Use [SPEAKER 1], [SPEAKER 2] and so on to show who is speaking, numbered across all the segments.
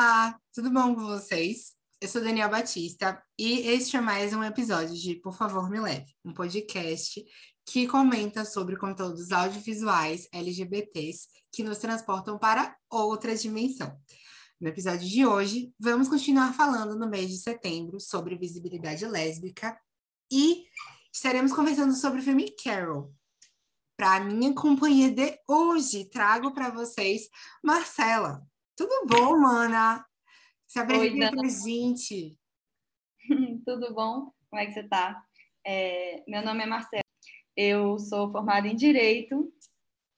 [SPEAKER 1] Olá, tudo bom com vocês? Eu sou Daniel Batista e este é mais um episódio de Por Favor Me Leve, um podcast que comenta sobre conteúdos audiovisuais LGBTs que nos transportam para outra dimensão. No episódio de hoje, vamos continuar falando no mês de setembro sobre visibilidade lésbica e estaremos conversando sobre o filme Carol. Para minha companhia de hoje, trago para vocês Marcela. Tudo bom, mana? Se apresenta pra gente.
[SPEAKER 2] Tudo bom? Como é que você tá? É, meu nome é Marcela. Eu sou formada em Direito,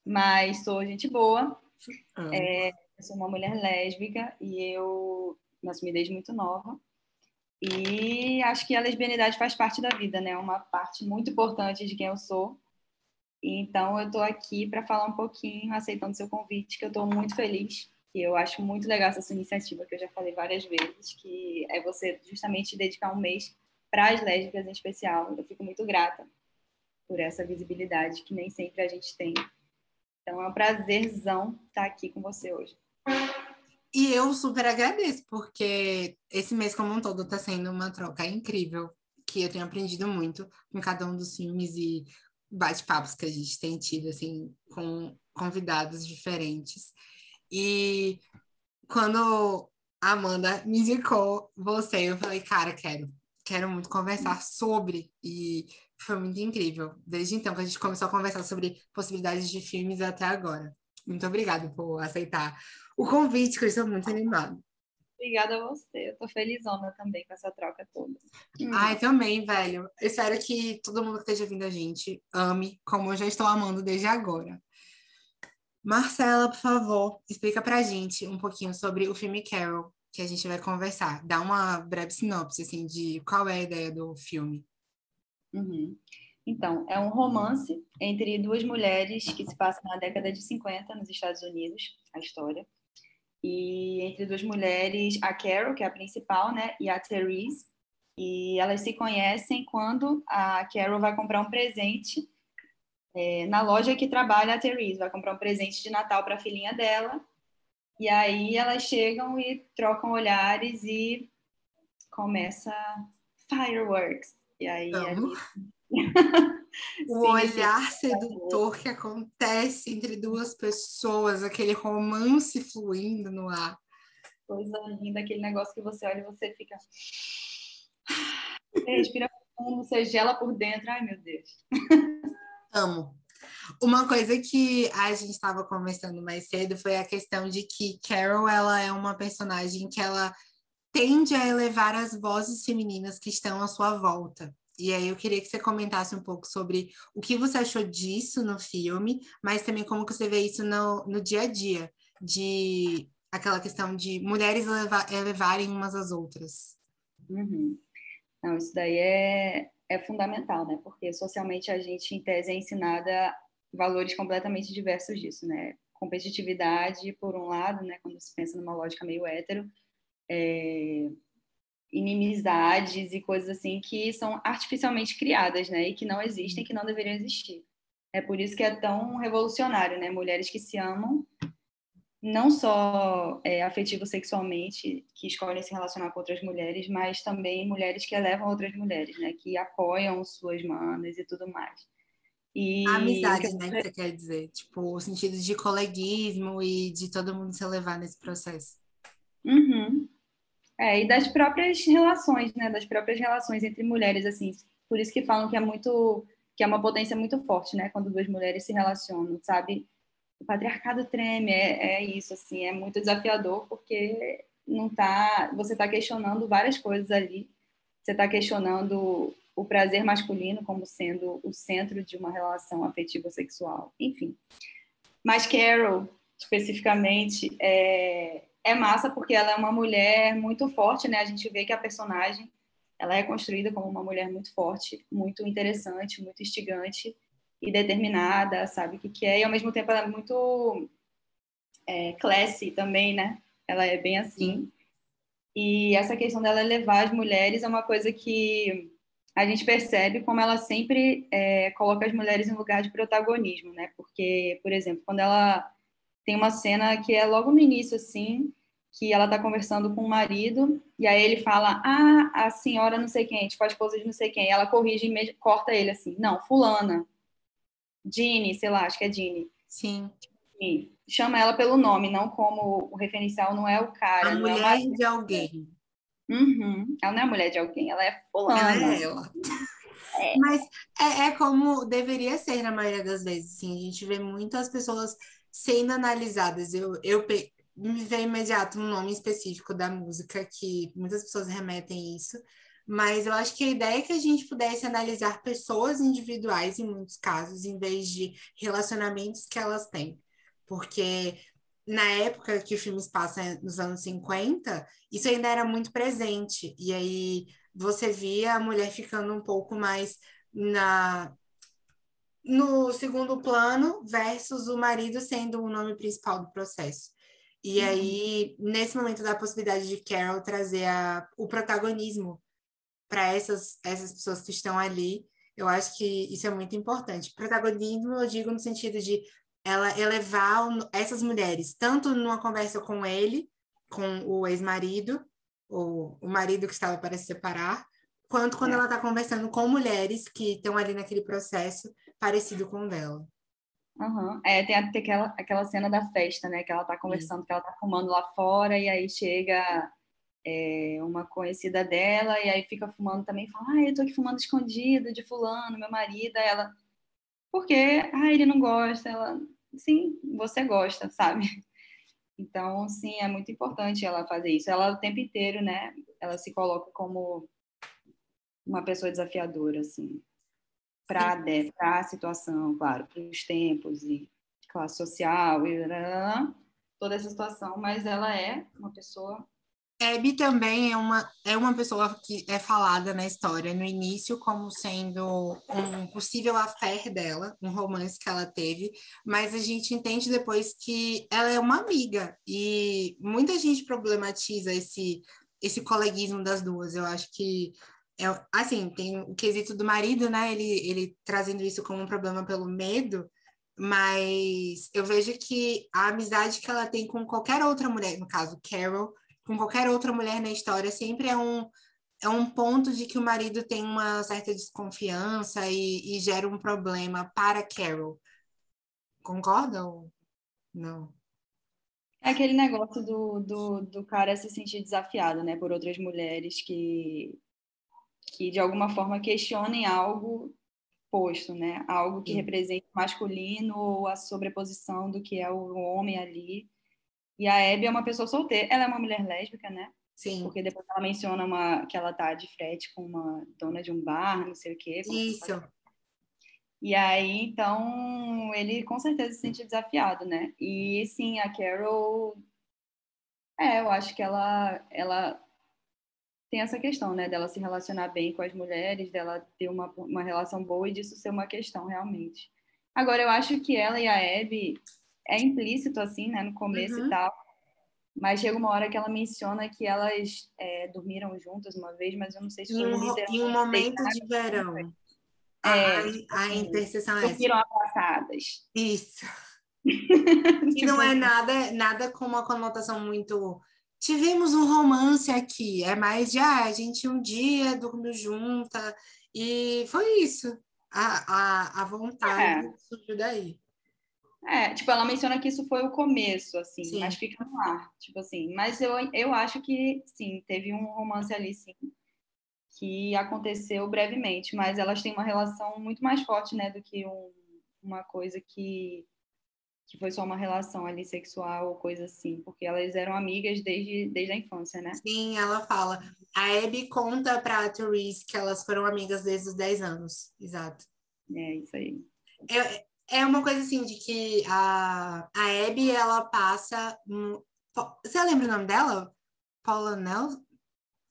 [SPEAKER 2] mas sou gente boa. É, eu sou uma mulher lésbica e eu me assumi desde muito nova. E acho que a lesbianidade faz parte da vida, né? É uma parte muito importante de quem eu sou. Então, eu estou aqui para falar um pouquinho, aceitando seu convite, que eu estou muito feliz. E eu acho muito legal essa sua iniciativa, que eu já falei várias vezes, que é você justamente dedicar um mês para as lésbicas em especial. Eu fico muito grata por essa visibilidade que nem sempre a gente tem. Então, é um prazerzão estar aqui com você hoje.
[SPEAKER 1] E eu super agradeço, porque esse mês como um todo está sendo uma troca incrível, que eu tenho aprendido muito com cada um dos filmes e bate-papos que a gente tem tido, assim, com convidados diferentes. E quando a Amanda me indicou você, eu falei, cara, quero, quero muito conversar sobre. E foi muito incrível. Desde então que a gente começou a conversar sobre possibilidades de filmes até agora. Muito obrigada por aceitar o convite, que eu estou muito animada.
[SPEAKER 2] Obrigada a você. Eu tô felizona também com essa troca toda.
[SPEAKER 1] Hum. Ai, também, velho. Eu espero que todo mundo que esteja vindo a gente ame como eu já estou amando desde agora. Marcela, por favor, explica pra gente um pouquinho sobre o filme Carol, que a gente vai conversar. Dá uma breve sinopse, assim, de qual é a ideia do filme.
[SPEAKER 2] Uhum. Então, é um romance entre duas mulheres que se passa na década de 50 nos Estados Unidos, a história. E entre duas mulheres, a Carol, que é a principal, né, e a Therese. E elas se conhecem quando a Carol vai comprar um presente é, na loja que trabalha a Therese. Vai comprar um presente de Natal para a filhinha dela. E aí elas chegam e trocam olhares e começa fireworks. E aí ali
[SPEAKER 1] o olhar sedutor que acontece entre duas pessoas, aquele romance fluindo no ar.
[SPEAKER 2] Coisa linda, aquele negócio que você olha e você fica. Respira fundo, você gela por dentro. Ai, meu Deus.
[SPEAKER 1] Amo. Uma coisa que a gente estava conversando mais cedo foi a questão de que Carol ela é uma personagem que ela tende a elevar as vozes femininas que estão à sua volta. E aí eu queria que você comentasse um pouco sobre o que você achou disso no filme, mas também como que você vê isso no, no dia a dia, de aquela questão de mulheres elevar, elevarem umas às outras.
[SPEAKER 2] Uhum. Não, isso daí é, é fundamental, né? Porque socialmente a gente, em tese, é ensinada valores completamente diversos disso, né? Competitividade, por um lado, né? Quando se pensa numa lógica meio hétero, é, inimizades e coisas assim que são artificialmente criadas, né? E que não existem, que não deveriam existir. É por isso que é tão revolucionário, né? Mulheres que se amam, não só é, afetivo sexualmente, que escolhem se relacionar com outras mulheres, mas também mulheres que elevam outras mulheres, né? Que apoiam suas manas e tudo mais.
[SPEAKER 1] E a amizade, que né, que você quer dizer? Tipo, o sentido de coleguismo e de todo mundo se elevar nesse processo.
[SPEAKER 2] Uhum. É, e das próprias relações, né? Das próprias relações entre mulheres, assim. Por isso que falam que é muito, que é uma potência muito forte, né? Quando duas mulheres se relacionam, sabe? O patriarcado treme, é, é isso, assim. É muito desafiador porque não tá, você está questionando várias coisas ali. Você está questionando o prazer masculino como sendo o centro de uma relação afetiva sexual, enfim. Mas Carol, especificamente, é, é massa porque ela é uma mulher muito forte, né? A gente vê que a personagem ela é construída como uma mulher muito forte, muito interessante, muito instigante e determinada, sabe o que, que é, e ao mesmo tempo ela é muito é, classy também, né? Ela é bem assim. E essa questão dela levar as mulheres é uma coisa que a gente percebe como ela sempre é, coloca as mulheres em lugar de protagonismo, né? Porque, por exemplo, quando ela tem uma cena que é logo no início, assim, que ela tá conversando com o marido, e aí ele fala, ah, a senhora não sei quem, tipo, a esposa de não sei quem. Ela corrige e corta ele assim, não, fulana. Ginny, sei lá, acho que é Ginny.
[SPEAKER 1] Sim.
[SPEAKER 2] E chama ela pelo nome, não como o referencial não é o cara.
[SPEAKER 1] A mulher é de alguém.
[SPEAKER 2] Uhum. Ela não é mulher de alguém, ela é fulana.
[SPEAKER 1] Ela é ela. É. Mas é, é, como deveria ser na maioria das vezes, assim, a gente vê muitas pessoas sendo analisadas. Eu, eu me veio imediato um nome específico da música que muitas pessoas remetem isso, mas eu acho que a ideia é que a gente pudesse analisar pessoas individuais em muitos casos, em vez de relacionamentos que elas têm. Porque na época que o filme se passa nos anos 50, isso ainda era muito presente. E aí você via a mulher ficando um pouco mais na no segundo plano versus o marido sendo o nome principal do processo. E uhum. aí, nesse momento da possibilidade de Carol trazer a, o protagonismo para essas, essas pessoas que estão ali, eu acho que isso é muito importante. Protagonismo, eu digo no sentido de ela elevar essas mulheres, tanto numa conversa com ele, com o ex-marido, ou o marido que estava para se separar, quanto quando é. ela está conversando com mulheres que estão ali naquele processo parecido com o dela.
[SPEAKER 2] Uhum. É, tem até aquela, aquela cena da festa, né? Que ela tá conversando, Sim. que ela tá fumando lá fora, e aí chega é, uma conhecida dela, e aí fica fumando também, fala, ah, eu tô aqui fumando escondida de fulano, meu marido, aí ela, por quê? Ah, ele não gosta, ela, sim, você gosta, sabe? Então, sim, é muito importante ela fazer isso. Ela o tempo inteiro, né? Ela se coloca como uma pessoa desafiadora, assim, para a situação, claro, para os tempos e classe social e toda essa situação, mas ela é uma pessoa
[SPEAKER 1] Abby também é uma, é uma pessoa que é falada na história no início como sendo um possível affair dela, um romance que ela teve, mas a gente entende depois que ela é uma amiga e muita gente problematiza esse esse coleguismo das duas. Eu acho que é, assim, tem o quesito do marido, né? Ele ele trazendo isso como um problema pelo medo, mas eu vejo que a amizade que ela tem com qualquer outra mulher, no caso Carol, com qualquer outra mulher na história, sempre é um, é um ponto de que o marido tem uma certa desconfiança e, e gera um problema para Carol. Concorda ou não?
[SPEAKER 2] É aquele negócio do, do, do cara se sentir desafiado, né, por outras mulheres que, que de alguma forma questionem algo posto, né, algo que Sim. represente masculino ou a sobreposição do que é o homem ali. E a Abby é uma pessoa solteira. Ela é uma mulher lésbica, né?
[SPEAKER 1] Sim.
[SPEAKER 2] Porque depois ela menciona uma, que ela tá de frete com uma dona de um bar, não sei o quê.
[SPEAKER 1] Isso.
[SPEAKER 2] E aí, então, ele com certeza se sente desafiado, né? E sim, a Carol. É, eu acho que ela, ela tem essa questão, né? Dela se relacionar bem com as mulheres, dela ter uma, uma relação boa e disso ser uma questão, realmente. Agora, eu acho que ela e a Abby é implícito, assim, né, no começo uhum. e tal. Mas chega uma hora que ela menciona que elas é, dormiram juntas uma vez, mas eu não sei se foi
[SPEAKER 1] um, em um momento de verão. É, a, a interseção é
[SPEAKER 2] Dormiram abraçadas.
[SPEAKER 1] Isso. e não é nada, nada com uma conotação muito. Tivemos um romance aqui, é mais de ah, a gente um dia dormiu junta, e foi isso. A, a, a vontade é. surgiu daí.
[SPEAKER 2] É, tipo, ela menciona que isso foi o começo, assim, sim. mas fica no ar, tipo assim. Mas eu, eu acho que, sim, teve um romance ali, sim, que aconteceu brevemente, mas elas têm uma relação muito mais forte, né, do que um, uma coisa que, que foi só uma relação ali sexual ou coisa assim, porque elas eram amigas desde, desde a infância, né?
[SPEAKER 1] Sim, ela fala. A Abby conta pra Therese que elas foram amigas desde os 10 anos, exato.
[SPEAKER 2] É, isso aí.
[SPEAKER 1] Eu, é uma coisa assim de que a, a Abby, ela passa. Um, você lembra o nome dela? Paula Nelson?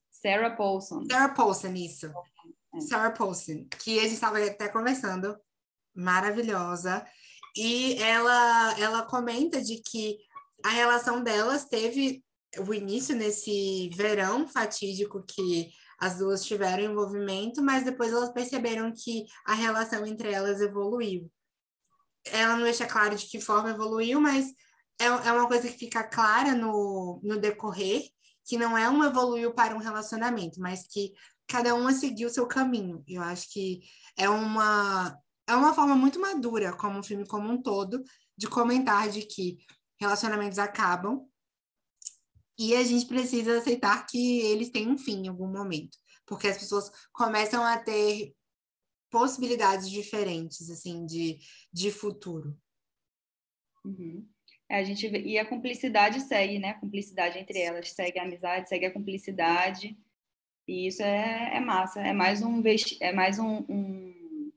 [SPEAKER 2] Sarah Paulson.
[SPEAKER 1] Sarah Paulson, isso. É. Sarah Paulson, que a gente estava até conversando. Maravilhosa. E ela, ela comenta de que a relação delas teve o início nesse verão fatídico que as duas tiveram envolvimento, mas depois elas perceberam que a relação entre elas evoluiu ela não deixa claro de que forma evoluiu, mas é, é uma coisa que fica clara no, no decorrer, que não é um evoluiu para um relacionamento, mas que cada uma seguiu o seu caminho. Eu acho que é uma, é uma forma muito madura, como o filme como um todo, de comentar de que relacionamentos acabam e a gente precisa aceitar que eles têm um fim em algum momento, porque as pessoas começam a ter possibilidades diferentes, assim, de, de futuro.
[SPEAKER 2] Uhum. É, a gente e a cumplicidade segue, né? A cumplicidade entre elas segue a amizade, segue a cumplicidade. E isso é, é massa. É mais um é mais um, um,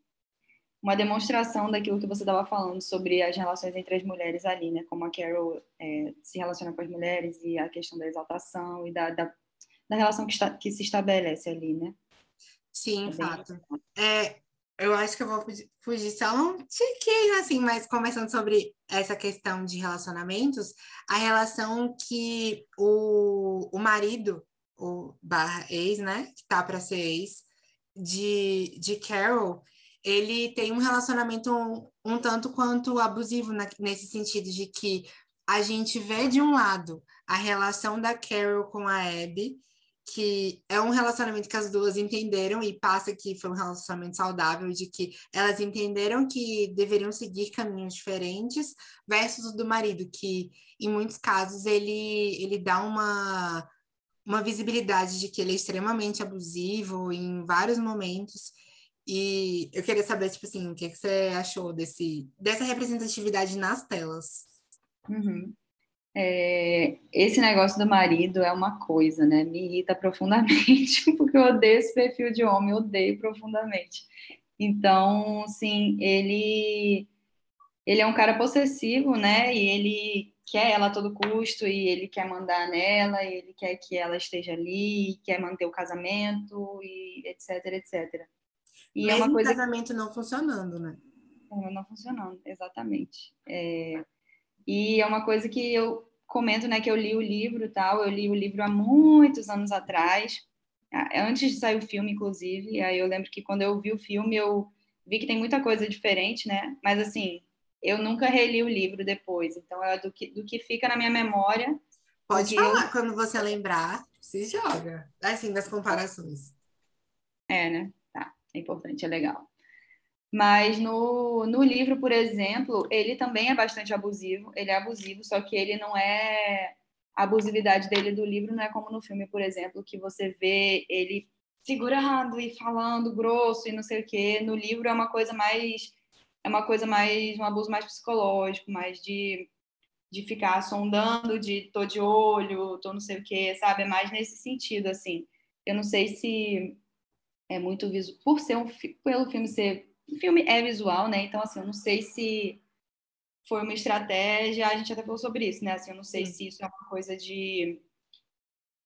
[SPEAKER 2] uma demonstração daquilo que você estava falando sobre as relações entre as mulheres ali, né? Como a Carol é, se relaciona com as mulheres e a questão da exaltação e da, da, da relação que, está, que se estabelece ali, né?
[SPEAKER 1] Sim, é fato. É, eu acho que eu vou fugir só um tiquinho, assim, mas conversando sobre essa questão de relacionamentos, a relação que o, o marido, o barra ex, né, que tá para ser ex, de, de Carol, ele tem um relacionamento um, um tanto quanto abusivo na, nesse sentido de que a gente vê de um lado a relação da Carol com a Abby, que é um relacionamento que as duas entenderam e passa que foi um relacionamento saudável, de que elas entenderam que deveriam seguir caminhos diferentes, versus o do marido, que em muitos casos ele, ele dá uma, uma visibilidade de que ele é extremamente abusivo em vários momentos. E eu queria saber, tipo assim, o que, que você achou desse, dessa representatividade nas telas?
[SPEAKER 2] Uhum. É, esse negócio do marido é uma coisa, né? Me irrita profundamente, porque eu odeio esse perfil de homem, odeio profundamente. Então, sim, ele ele é um cara possessivo, né? E ele quer ela a todo custo e ele quer mandar nela, e ele quer que ela esteja ali, quer manter o casamento e etc, etc.
[SPEAKER 1] E Mesmo é uma coisa o casamento não funcionando, né?
[SPEAKER 2] Não funcionando, exatamente. É... E é uma coisa que eu comento, né, que eu li o livro tal, eu li o livro há muitos anos atrás, antes de sair o filme, inclusive, aí eu lembro que quando eu vi o filme, eu vi que tem muita coisa diferente, né, mas assim, eu nunca reli o livro depois, então é do que, do que fica na minha memória.
[SPEAKER 1] Pode falar, eu... quando você lembrar, se joga, assim, das comparações.
[SPEAKER 2] É, né, tá, é importante, é legal. Mas no, no livro, por exemplo, ele também é bastante abusivo. Ele é abusivo, só que ele não é. A abusividade dele do livro não é como no filme, por exemplo, que você vê ele segurando e falando grosso e não sei o quê. No livro é uma coisa mais. É uma coisa mais. Um abuso mais psicológico, mais de, de ficar sondando, de tô de olho, tô não sei o quê, sabe? É mais nesse sentido, assim. Eu não sei se é muito visual. Por ser um. Pelo filme ser o filme é visual, né? Então, assim, eu não sei se foi uma estratégia, a gente até falou sobre isso, né? Assim, eu não sei Sim. se isso é uma coisa de,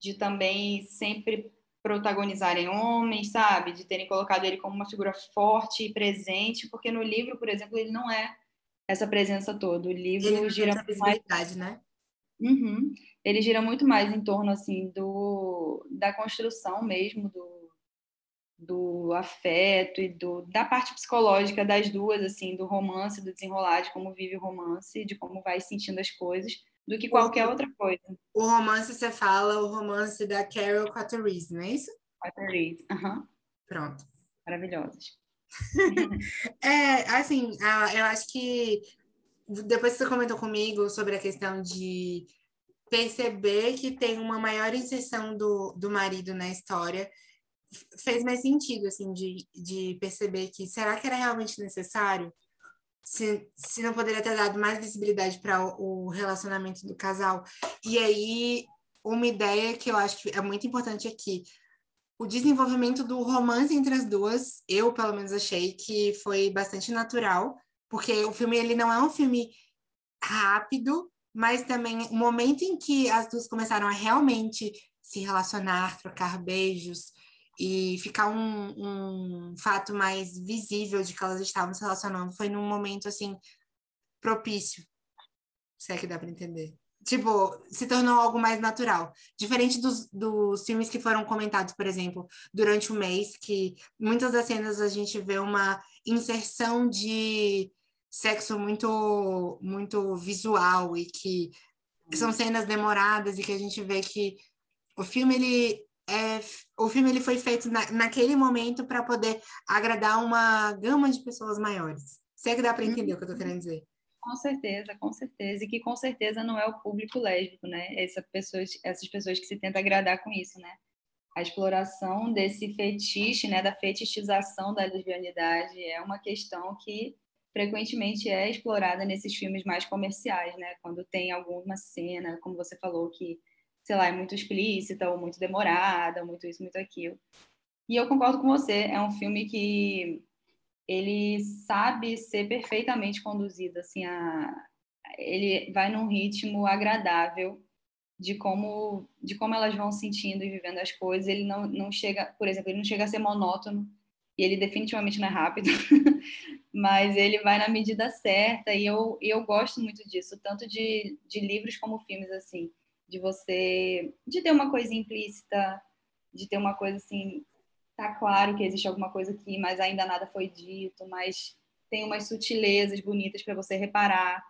[SPEAKER 2] de também sempre protagonizarem homens, sabe? De terem colocado ele como uma figura forte e presente, porque no livro, por exemplo, ele não é essa presença toda. O livro
[SPEAKER 1] ele
[SPEAKER 2] gira
[SPEAKER 1] mais... né?
[SPEAKER 2] Uhum. Ele gira muito mais em torno assim do da construção mesmo do do afeto e do, da parte psicológica das duas, assim, do romance, do desenrolar, de como vive o romance, de como vai sentindo as coisas, do que qualquer outra coisa.
[SPEAKER 1] O romance, você fala, o romance da Carol com a Therese, não é isso?
[SPEAKER 2] Com a Therese, aham.
[SPEAKER 1] Pronto.
[SPEAKER 2] Maravilhosas.
[SPEAKER 1] é, assim, eu acho que depois que você comentou comigo sobre a questão de perceber que tem uma maior inserção do, do marido na história, fez mais sentido, assim, de, de perceber que será que era realmente necessário? Se, se não poderia ter dado mais visibilidade para o, o relacionamento do casal. E aí, uma ideia que eu acho que é muito importante aqui, o desenvolvimento do romance entre as duas, eu pelo menos achei que foi bastante natural, porque o filme ele não é um filme rápido, mas também o momento em que as duas começaram a realmente se relacionar, trocar beijos, e ficar um, um fato mais visível de que elas estavam se relacionando foi num momento assim propício, se é que dá para entender. Tipo, se tornou algo mais natural. Diferente dos, dos filmes que foram comentados, por exemplo, durante o mês, que muitas das cenas a gente vê uma inserção de sexo muito muito visual e que são cenas demoradas e que a gente vê que o filme ele é, o filme ele foi feito na, naquele momento para poder agradar uma gama de pessoas maiores. Se é que dá para entender o que eu estou querendo dizer.
[SPEAKER 2] Com certeza, com certeza. E que com certeza não é o público lésbico, né? Essa pessoas, essas pessoas que se tentam agradar com isso, né? A exploração desse fetiche, né? Da fetichização da lesbianidade é uma questão que frequentemente é explorada nesses filmes mais comerciais, né? Quando tem alguma cena, como você falou, que sei lá, é muito explícita ou muito demorada, ou muito isso, muito aquilo. E eu concordo com você, é um filme que ele sabe ser perfeitamente conduzido, assim, a... ele vai num ritmo agradável de como de como elas vão sentindo e vivendo as coisas. Ele não, não chega, por exemplo, ele não chega a ser monótono e ele definitivamente não é rápido, mas ele vai na medida certa e eu, eu gosto muito disso, tanto de, de livros como filmes assim de você, de ter uma coisa implícita, de ter uma coisa assim, tá claro que existe alguma coisa aqui, mas ainda nada foi dito, mas tem umas sutilezas bonitas para você reparar,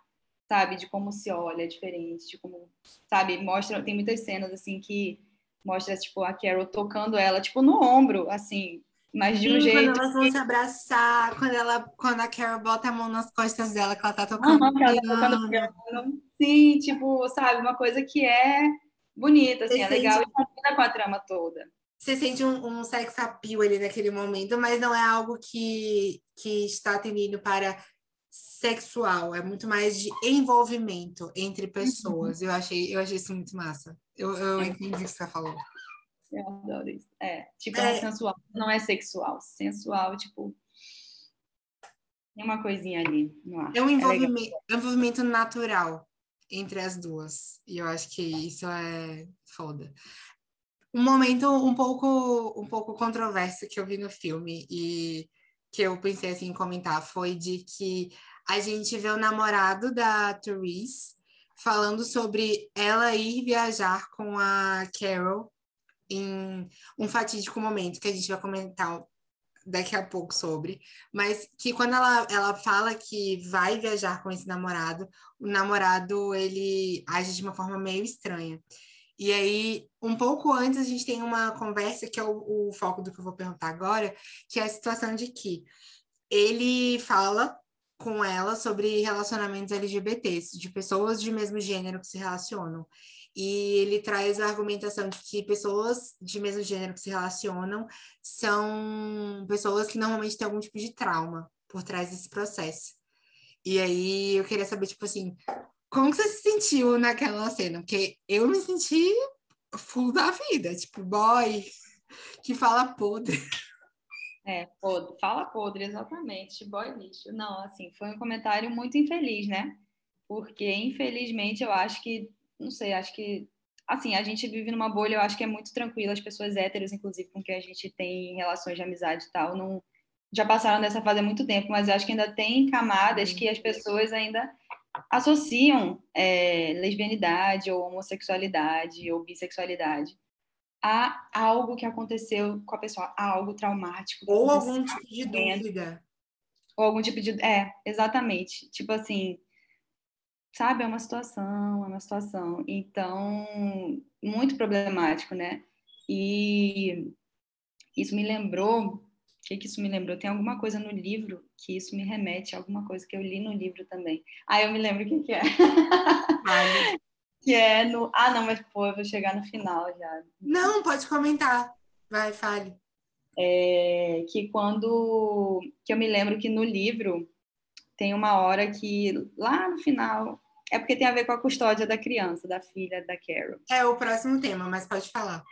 [SPEAKER 2] sabe, de como se olha diferente, de como, sabe, mostra, tem muitas cenas assim que mostra tipo a Carol tocando ela tipo no ombro, assim, mas de um Sim, jeito.
[SPEAKER 1] Quando elas vão se abraçar, quando, ela, quando a Carol bota a mão nas costas dela, que ela tá tocando. Uhum, ela tá tocando
[SPEAKER 2] piano. Sim, tipo, sabe, uma coisa que é bonita, assim, Você é legal sente... e combina com a trama toda.
[SPEAKER 1] Você sente um, um sex appeal ali naquele momento, mas não é algo que, que está tendendo para sexual, é muito mais de envolvimento entre pessoas. Uhum. Eu achei, eu achei isso muito massa. Eu, eu é. entendi o que você falou.
[SPEAKER 2] Eu adoro isso. É, tipo, é, é sensual, não é sexual. Sensual, tipo, tem uma coisinha ali no ar.
[SPEAKER 1] É um envolvimento, é envolvimento natural entre as duas. E eu acho que isso é foda. Um momento um pouco, um pouco controverso que eu vi no filme e que eu pensei assim em comentar foi de que a gente vê o namorado da Therese falando sobre ela ir viajar com a Carol em um fatídico momento que a gente vai comentar daqui a pouco sobre, mas que quando ela, ela fala que vai viajar com esse namorado, o namorado ele age de uma forma meio estranha. E aí, um pouco antes, a gente tem uma conversa que é o, o foco do que eu vou perguntar agora, que é a situação de que ele fala com ela sobre relacionamentos LGBTs, de pessoas de mesmo gênero que se relacionam e ele traz a argumentação de que pessoas de mesmo gênero que se relacionam são pessoas que normalmente têm algum tipo de trauma por trás desse processo. E aí eu queria saber, tipo assim, como você se sentiu naquela cena? Porque eu me senti full da vida, tipo, boy que fala podre.
[SPEAKER 2] É, podre, fala podre, exatamente, boy lixo. Não, assim, foi um comentário muito infeliz, né? Porque, infelizmente, eu acho que não sei, acho que assim, a gente vive numa bolha, eu acho que é muito tranquilo, as pessoas héteros, inclusive, com quem a gente tem relações de amizade e tal, não já passaram dessa fase há muito tempo, mas eu acho que ainda tem camadas que as pessoas ainda associam é, lesbianidade ou homossexualidade ou bissexualidade a algo que aconteceu com a pessoa, a algo traumático.
[SPEAKER 1] Ou algum tipo de dúvida.
[SPEAKER 2] Ou algum tipo de... É, exatamente. Tipo assim, sabe, é uma situação, é uma situação. Então, muito problemático, né? E isso me lembrou, o que, que isso me lembrou? Tem alguma coisa no livro que isso me remete a alguma coisa que eu li no livro também. Ah, eu me lembro o que, que é. que é no. Ah, não, mas pô, eu vou chegar no final já.
[SPEAKER 1] Não, pode comentar. Vai, fale.
[SPEAKER 2] É, que quando. Que eu me lembro que no livro tem uma hora que lá no final é porque tem a ver com a custódia da criança, da filha da Carol.
[SPEAKER 1] É o próximo tema, mas pode falar.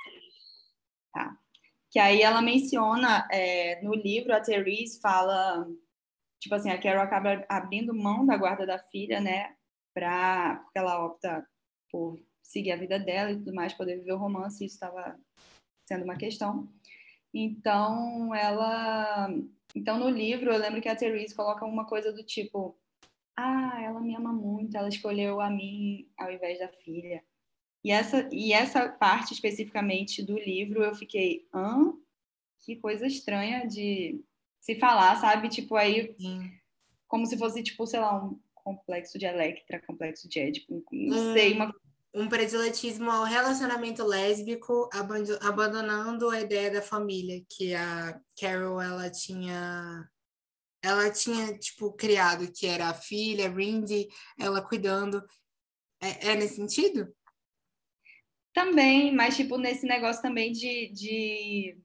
[SPEAKER 2] Tá. Que aí ela menciona é, no livro, a Therese fala, tipo assim, a Carol acaba abrindo mão da guarda da filha, né? Pra, porque ela opta por seguir a vida dela e tudo mais, poder viver o romance, isso estava sendo uma questão. Então, ela. Então, no livro, eu lembro que a Therese coloca uma coisa do tipo ah, ela me ama muito, ela escolheu a mim ao invés da filha. E essa, e essa parte especificamente do livro eu fiquei, hã? Que coisa estranha de se falar, sabe? Tipo, aí, como se fosse, tipo, sei lá, um complexo de Electra, complexo de Édipo, não sei, uma
[SPEAKER 1] um prediletismo ao relacionamento lésbico, abandonando a ideia da família que a Carol ela tinha ela tinha tipo criado que era a filha Rindy, ela cuidando é, é nesse sentido?
[SPEAKER 2] Também, mas tipo nesse negócio também de, de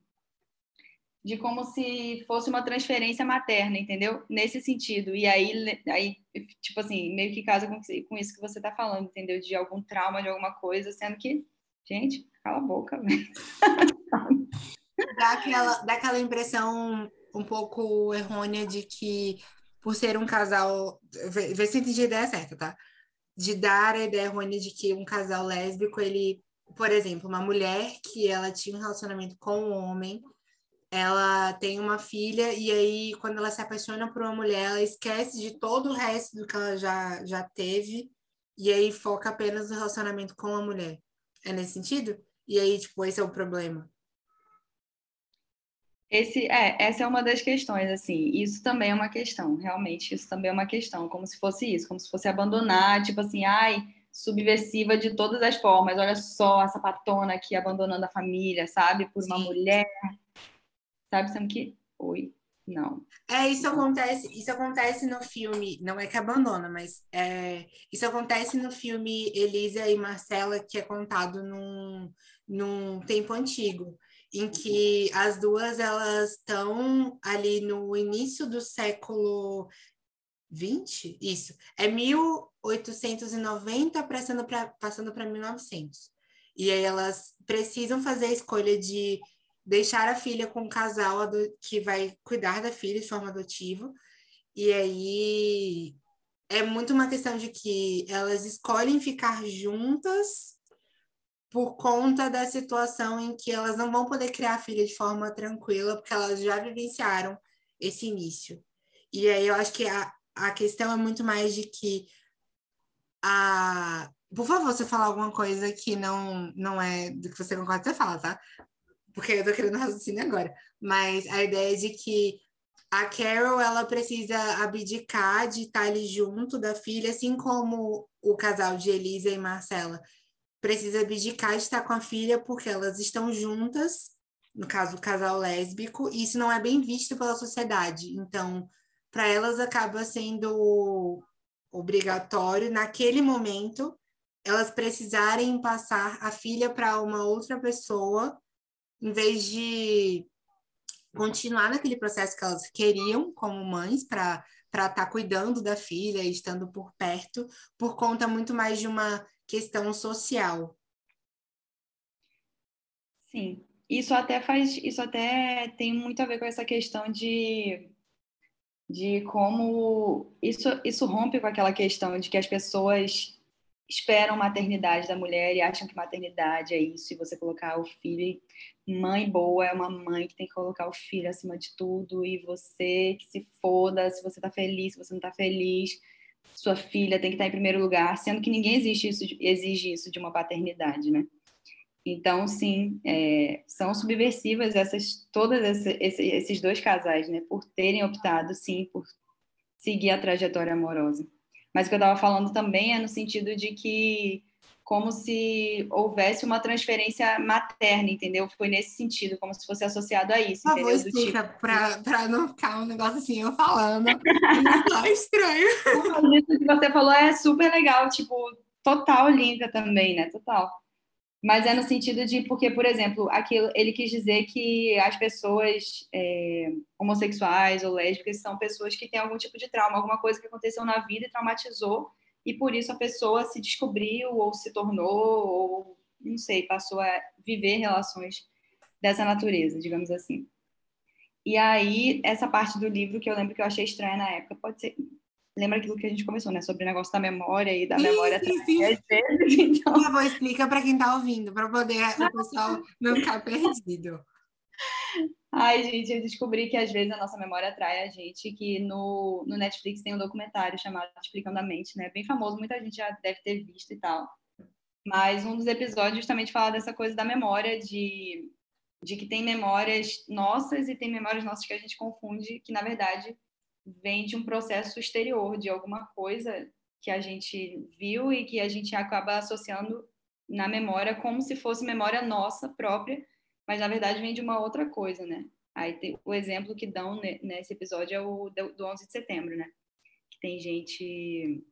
[SPEAKER 2] de como se fosse uma transferência materna, entendeu? Nesse sentido. E aí, aí tipo assim, meio que casa com, com isso que você está falando, entendeu? De algum trauma, de alguma coisa, sendo que, gente, cala a boca, velho.
[SPEAKER 1] dá, aquela, dá aquela impressão um pouco errônea de que, por ser um casal. Vê, se entendi a ideia certa, tá? De dar a ideia errônea de que um casal lésbico, ele. Por exemplo, uma mulher que ela tinha um relacionamento com um homem ela tem uma filha e aí quando ela se apaixona por uma mulher, ela esquece de todo o resto do que ela já, já teve e aí foca apenas no relacionamento com a mulher. É nesse sentido? E aí, tipo, esse é o problema.
[SPEAKER 2] Esse, é, essa é uma das questões, assim, isso também é uma questão, realmente, isso também é uma questão, como se fosse isso, como se fosse abandonar, tipo assim, ai, subversiva de todas as formas, olha só a sapatona aqui abandonando a família, sabe, por uma Sim. mulher, sabe? Sendo que, oi, não.
[SPEAKER 1] É, isso acontece, isso acontece no filme, não é que abandona, mas é, isso acontece no filme Elisa e Marcela, que é contado num, num tempo antigo, em que as duas elas estão ali no início do século 20, isso, é 1890 passando para passando para 1900. E aí elas precisam fazer a escolha de deixar a filha com um casal que vai cuidar da filha de forma adotiva. E aí é muito uma questão de que elas escolhem ficar juntas por conta da situação em que elas não vão poder criar filha de forma tranquila, porque elas já vivenciaram esse início. E aí eu acho que a, a questão é muito mais de que a. Por favor, você falar alguma coisa que não, não é do que você concorda, você fala, tá? porque eu tô querendo raciocínio agora, mas a ideia de que a Carol ela precisa abdicar de estar ali junto da filha, assim como o casal de Elisa e Marcela precisa abdicar de estar com a filha porque elas estão juntas, no caso o casal lésbico, e isso não é bem visto pela sociedade. Então, para elas acaba sendo obrigatório naquele momento elas precisarem passar a filha para uma outra pessoa em vez de continuar naquele processo que elas queriam como mães para para estar tá cuidando da filha, estando por perto, por conta muito mais de uma questão social.
[SPEAKER 2] Sim, isso até faz, isso até tem muito a ver com essa questão de de como isso isso rompe com aquela questão de que as pessoas esperam maternidade da mulher e acham que maternidade é isso, e você colocar o filho. Mãe boa é uma mãe que tem que colocar o filho acima de tudo, e você que se foda se você tá feliz, se você não tá feliz, sua filha tem que estar em primeiro lugar, sendo que ninguém exige isso, exige isso de uma paternidade, né? Então, sim, é, são subversivas essas todas esse, esses dois casais, né? Por terem optado, sim, por seguir a trajetória amorosa. Mas o que eu estava falando também é no sentido de que como se houvesse uma transferência materna, entendeu? Foi nesse sentido, como se fosse associado a isso.
[SPEAKER 1] Por favor, explica, tipo... para não ficar um negócio assim, eu falando. Isso é estranho.
[SPEAKER 2] Isso que você falou é super legal, tipo, total linka também, né? Total. Mas é no sentido de, porque, por exemplo, aquilo, ele quis dizer que as pessoas é, homossexuais ou lésbicas são pessoas que têm algum tipo de trauma, alguma coisa que aconteceu na vida e traumatizou, e por isso a pessoa se descobriu ou se tornou, ou não sei, passou a viver relações dessa natureza, digamos assim. E aí, essa parte do livro que eu lembro que eu achei estranha na época, pode ser, lembra aquilo que a gente começou, né? Sobre o negócio da memória e da sim, memória sim, sim. Vezes,
[SPEAKER 1] então... Por favor, explica para quem está ouvindo, para poder o pessoal não ficar perdido.
[SPEAKER 2] Ai, gente, eu descobri que às vezes a nossa memória atrai a gente, que no, no Netflix tem um documentário chamado Explicando a Mente, né? Bem famoso, muita gente já deve ter visto e tal. Mas um dos episódios justamente fala dessa coisa da memória, de, de que tem memórias nossas e tem memórias nossas que a gente confunde, que na verdade vem de um processo exterior, de alguma coisa que a gente viu e que a gente acaba associando na memória como se fosse memória nossa própria, mas na verdade vem de uma outra coisa, né? Aí tem, o exemplo que dão nesse episódio é o do 11 de setembro, né? Que tem gente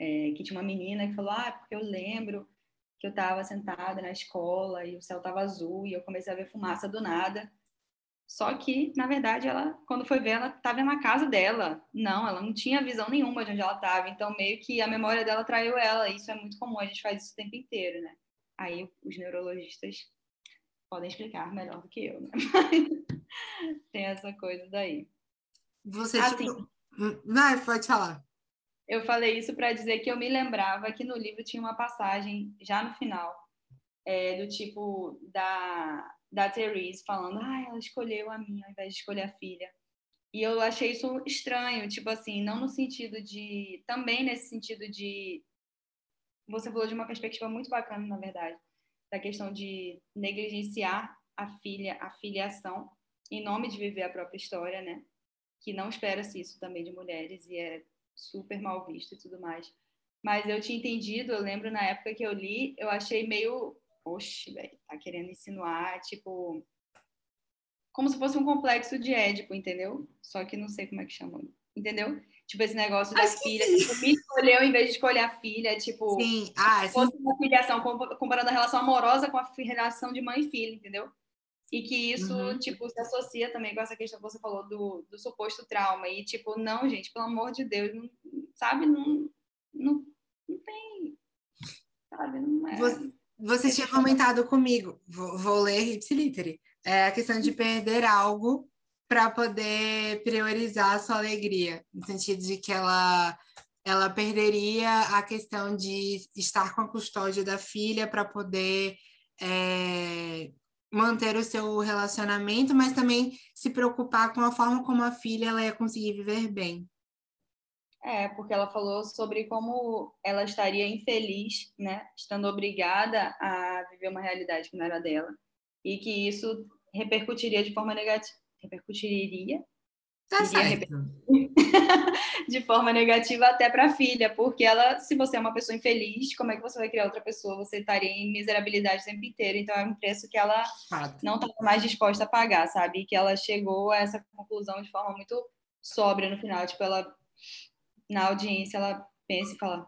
[SPEAKER 2] é, que tinha uma menina que falou, ah, porque eu lembro que eu estava sentada na escola e o céu estava azul e eu comecei a ver fumaça do nada. Só que, na verdade, ela, quando foi ver, ela estava na casa dela. Não, ela não tinha visão nenhuma de onde ela estava. Então, meio que a memória dela traiu ela. Isso é muito comum, a gente faz isso o tempo inteiro, né? Aí os neurologistas podem explicar melhor do que eu, né? tem essa coisa daí.
[SPEAKER 1] Você, assim, tipo... Vai, pode falar.
[SPEAKER 2] Eu falei isso para dizer que eu me lembrava que no livro tinha uma passagem, já no final, é, do tipo da da Therese falando, ah, ela escolheu a minha ao invés de escolher a filha. E eu achei isso estranho, tipo assim, não no sentido de. Também nesse sentido de. Você falou de uma perspectiva muito bacana, na verdade, da questão de negligenciar a filha, a filiação, em nome de viver a própria história, né? Que não espera-se isso também de mulheres e é super mal visto e tudo mais. Mas eu tinha entendido, eu lembro na época que eu li, eu achei meio oxe, velho, tá querendo insinuar, tipo, como se fosse um complexo de Édipo, entendeu? Só que não sei como é que chama, entendeu? Tipo, esse negócio da Acho filha, tipo, me escolheu em vez de escolher a filha, tipo,
[SPEAKER 1] sim. Ah,
[SPEAKER 2] sim. uma filiação, comparando a relação amorosa com a relação de mãe e filha, entendeu? E que isso, uhum. tipo, se associa também com essa questão que você falou do, do suposto trauma. E, tipo, não, gente, pelo amor de Deus, não, sabe? Não, não, não tem. Sabe? Não é.
[SPEAKER 1] Você, você tinha comentado comigo, vou, vou ler Ipsiliteri, é a questão de perder algo para poder priorizar a sua alegria, no sentido de que ela ela perderia a questão de estar com a custódia da filha para poder é, manter o seu relacionamento, mas também se preocupar com a forma como a filha ela ia conseguir viver bem.
[SPEAKER 2] É, porque ela falou sobre como ela estaria infeliz, né, estando obrigada a viver uma realidade que não era dela, e que isso repercutiria de forma negativa. Repercutiria?
[SPEAKER 1] Tá certo.
[SPEAKER 2] de forma negativa até para a filha, porque ela, se você é uma pessoa infeliz, como é que você vai criar outra pessoa? Você estaria em miserabilidade o tempo inteiro. Então é um preço que ela não estava mais disposta a pagar, sabe? E que ela chegou a essa conclusão de forma muito sóbria no final. Tipo, ela na audiência ela pensa e fala: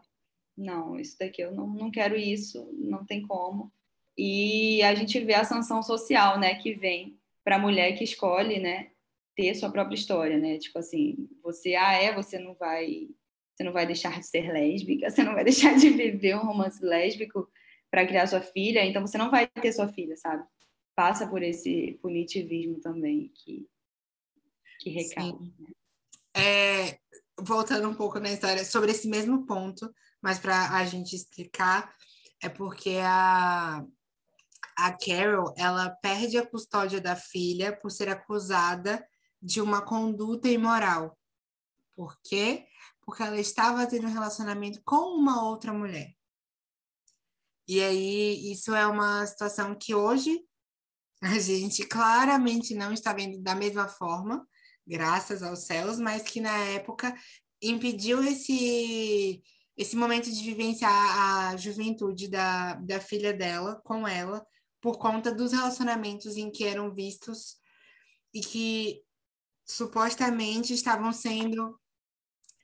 [SPEAKER 2] não, isso daqui eu não, não quero isso, não tem como. E a gente vê a sanção social, né, que vem para a mulher que escolhe, né, ter sua própria história, né? Tipo assim, você ah é, você não vai, você não vai deixar de ser lésbica, você não vai deixar de viver um romance lésbico para criar sua filha, então você não vai ter sua filha, sabe? Passa por esse punitivismo também que que recai. Né?
[SPEAKER 1] É, voltando um pouco na história, sobre esse mesmo ponto, mas para a gente explicar, é porque a, a Carol, ela perde a custódia da filha por ser acusada de uma conduta imoral. Por quê? Porque ela estava tendo um relacionamento com uma outra mulher. E aí, isso é uma situação que hoje a gente claramente não está vendo da mesma forma, graças aos céus, mas que na época impediu esse esse momento de vivenciar a juventude da, da filha dela com ela por conta dos relacionamentos em que eram vistos e que supostamente estavam sendo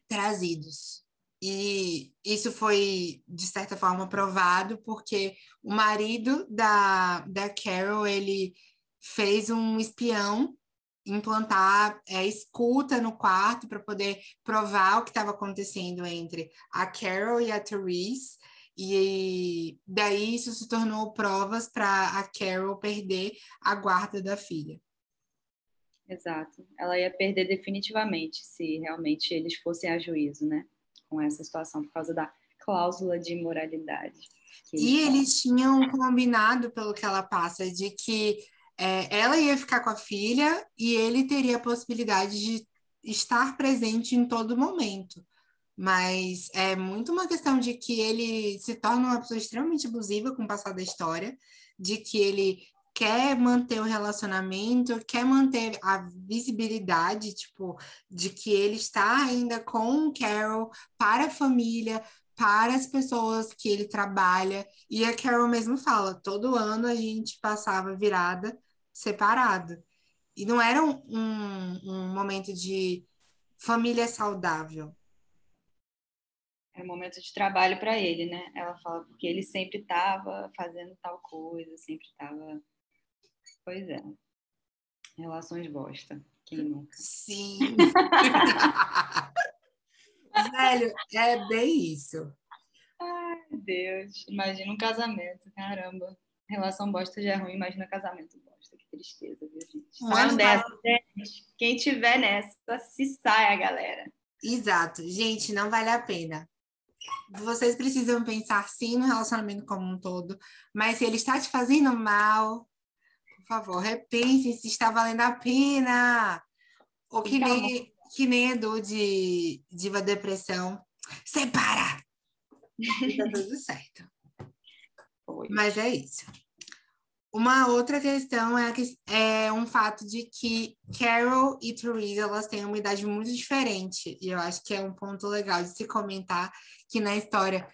[SPEAKER 1] trazidos. E isso foi, de certa forma, provado porque o marido da, da Carol, ele fez um espião implantar é, escuta no quarto para poder provar o que estava acontecendo entre a Carol e a Therese. E daí isso se tornou provas para a Carol perder a guarda da filha.
[SPEAKER 2] Exato. Ela ia perder definitivamente se realmente eles fossem a juízo, né? Com essa situação, por causa da cláusula de imoralidade.
[SPEAKER 1] E eles tinham combinado, pelo que ela passa, de que é, ela ia ficar com a filha e ele teria a possibilidade de estar presente em todo momento. Mas é muito uma questão de que ele se torna uma pessoa extremamente abusiva com o passar da história, de que ele quer manter o relacionamento, quer manter a visibilidade, tipo, de que ele está ainda com Carol para a família, para as pessoas que ele trabalha. E a Carol mesmo fala: todo ano a gente passava virada separado. E não era um, um, um momento de família saudável.
[SPEAKER 2] Um momento de trabalho para ele, né? Ela fala, porque ele sempre estava fazendo tal coisa, sempre estava. Pois é. Relações bosta. Quem nunca?
[SPEAKER 1] Sim. Velho, é bem isso.
[SPEAKER 2] Ai, Deus. Imagina um casamento, caramba. Relação bosta já é ruim, imagina casamento bosta. Que tristeza, viu, gente? Saiam dessa, gente. Quem tiver nessa, se saia, galera.
[SPEAKER 1] Exato. Gente, não vale a pena. Vocês precisam pensar sim no relacionamento como um todo, mas se ele está te fazendo mal, por favor, repense se está valendo a pena. Ou que nem, que nem Edu de Diva Depressão. Separa! E tá tudo certo. Mas é isso. Uma outra questão é, que, é um fato de que Carol e Theresa elas têm uma idade muito diferente. E eu acho que é um ponto legal de se comentar que na história,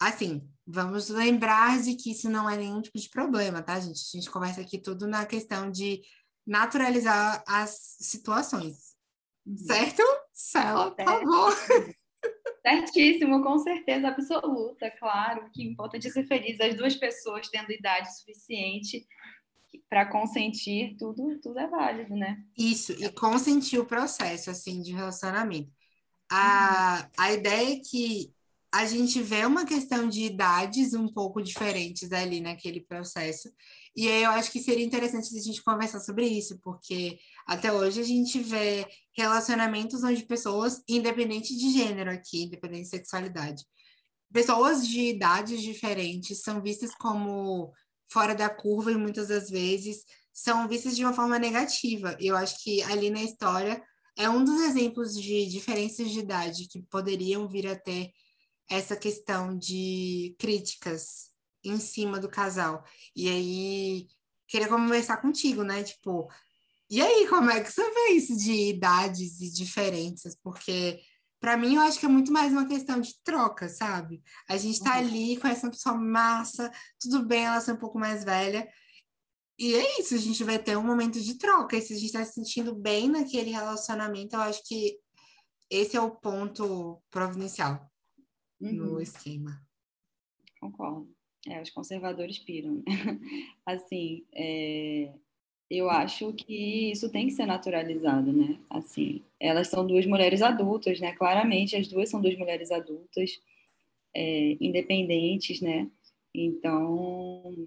[SPEAKER 1] assim, vamos lembrar de que isso não é nenhum tipo de problema, tá, gente? A gente conversa aqui tudo na questão de naturalizar as situações. Uhum. Certo? Cela, por favor.
[SPEAKER 2] Certíssimo, com certeza absoluta, claro. O que importa é ser feliz, as duas pessoas tendo idade suficiente para consentir, tudo, tudo é válido, né?
[SPEAKER 1] Isso, e consentir o processo, assim, de relacionamento. A, uhum. a ideia é que a gente vê uma questão de idades um pouco diferentes ali naquele processo. E aí eu acho que seria interessante a gente conversar sobre isso, porque até hoje a gente vê relacionamentos onde pessoas, independente de gênero aqui, independente de sexualidade, pessoas de idades diferentes são vistas como fora da curva e muitas das vezes são vistas de uma forma negativa. Eu acho que ali na história é um dos exemplos de diferenças de idade que poderiam vir a ter essa questão de críticas em cima do casal. E aí, queria conversar contigo, né? Tipo, e aí, como é que você vê isso de idades e diferenças? Porque, para mim, eu acho que é muito mais uma questão de troca, sabe? A gente tá uhum. ali, conhece uma pessoa massa, tudo bem ela ser um pouco mais velha. E é isso, a gente vai ter um momento de troca. E se a gente tá se sentindo bem naquele relacionamento, eu acho que esse é o ponto providencial uhum. no esquema.
[SPEAKER 2] Concordo. É, os conservadores piram. Né? assim, é, eu acho que isso tem que ser naturalizado, né? Assim, elas são duas mulheres adultas, né? Claramente, as duas são duas mulheres adultas, é, independentes, né? Então,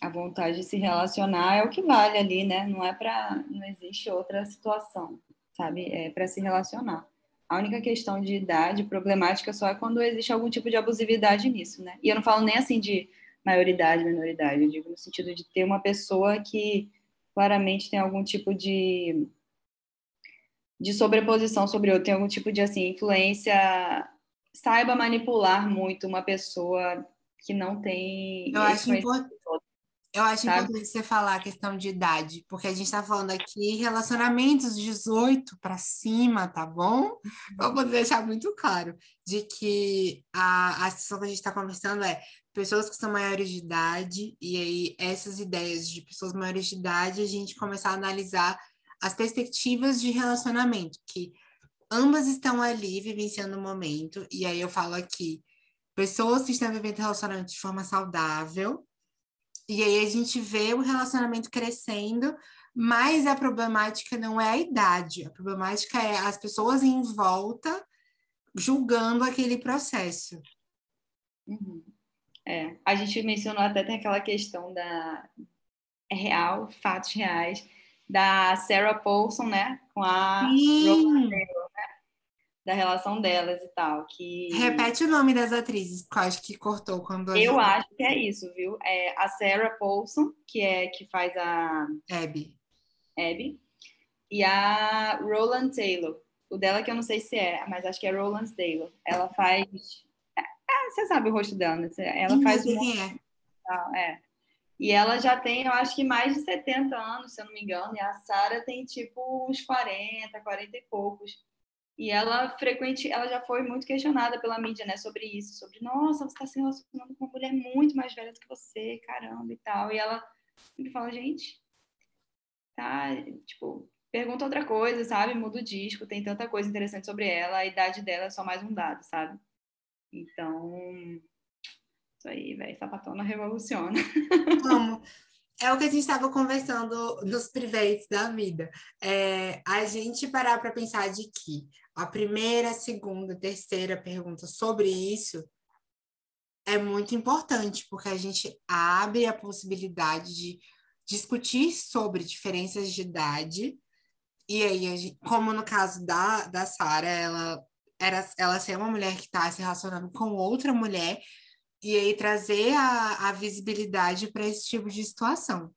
[SPEAKER 2] a vontade de se relacionar é o que vale ali, né? Não é para, não existe outra situação, sabe? É para se relacionar. A única questão de idade problemática só é quando existe algum tipo de abusividade nisso, né? E eu não falo nem assim de maioridade, minoridade, eu digo no sentido de ter uma pessoa que claramente tem algum tipo de de sobreposição sobre outra, tem algum tipo de assim influência, saiba manipular muito uma pessoa que não tem.
[SPEAKER 1] Eu acho importante. Eu acho sabe? importante você falar a questão de idade, porque a gente está falando aqui relacionamentos 18 para cima, tá bom? Vou poder deixar muito claro de que a, a situação que a gente está conversando é pessoas que são maiores de idade, e aí essas ideias de pessoas maiores de idade, a gente começar a analisar as perspectivas de relacionamento, que ambas estão ali vivenciando o momento, e aí eu falo aqui, pessoas que estão vivendo relacionamento de forma saudável, e aí a gente vê o relacionamento crescendo, mas a problemática não é a idade, a problemática é as pessoas em volta julgando aquele processo.
[SPEAKER 2] Uhum. É, a gente mencionou até tem aquela questão da é real, fatos reais, da Sarah Paulson, né, com a Sim da relação delas e tal. Que...
[SPEAKER 1] Repete o nome das atrizes, porque eu acho que cortou quando.
[SPEAKER 2] Eu gente... acho que é isso, viu? É a Sarah Paulson, que é que faz a.
[SPEAKER 1] Abby.
[SPEAKER 2] Abby. E a Roland Taylor. O dela que eu não sei se é, mas acho que é Roland Taylor. Ela faz. É, você sabe o rosto dela, né? Ela Sim, faz um. É. é. E ela já tem, eu acho que mais de 70 anos, se eu não me engano, e a Sara tem tipo uns 40, 40 e poucos. E ela frequente, ela já foi muito questionada pela mídia, né, sobre isso, sobre, nossa, você está se relacionando com uma mulher muito mais velha do que você, caramba, e tal. E ela sempre fala, gente, tá, tipo, pergunta outra coisa, sabe? Muda o disco, tem tanta coisa interessante sobre ela, a idade dela é só mais um dado, sabe? Então, isso aí, velho, sapatona revoluciona.
[SPEAKER 1] Como? É o que a gente estava conversando nos privates da vida. É, a gente parar para pensar de que a primeira, segunda, terceira pergunta sobre isso é muito importante, porque a gente abre a possibilidade de discutir sobre diferenças de idade. E aí, gente, como no caso da, da Sara, ela era ela ser uma mulher que está se relacionando com outra mulher, e aí trazer a, a visibilidade para esse tipo de situação.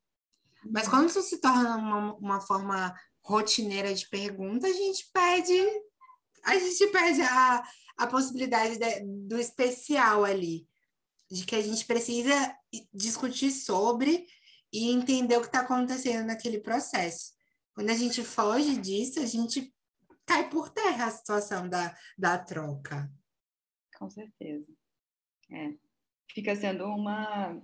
[SPEAKER 1] Mas quando isso se torna uma, uma forma rotineira de pergunta, a gente perde a gente perde a, a possibilidade de, do especial ali, de que a gente precisa discutir sobre e entender o que está acontecendo naquele processo. Quando a gente foge disso, a gente cai por terra a situação da, da troca.
[SPEAKER 2] Com certeza. É fica sendo uma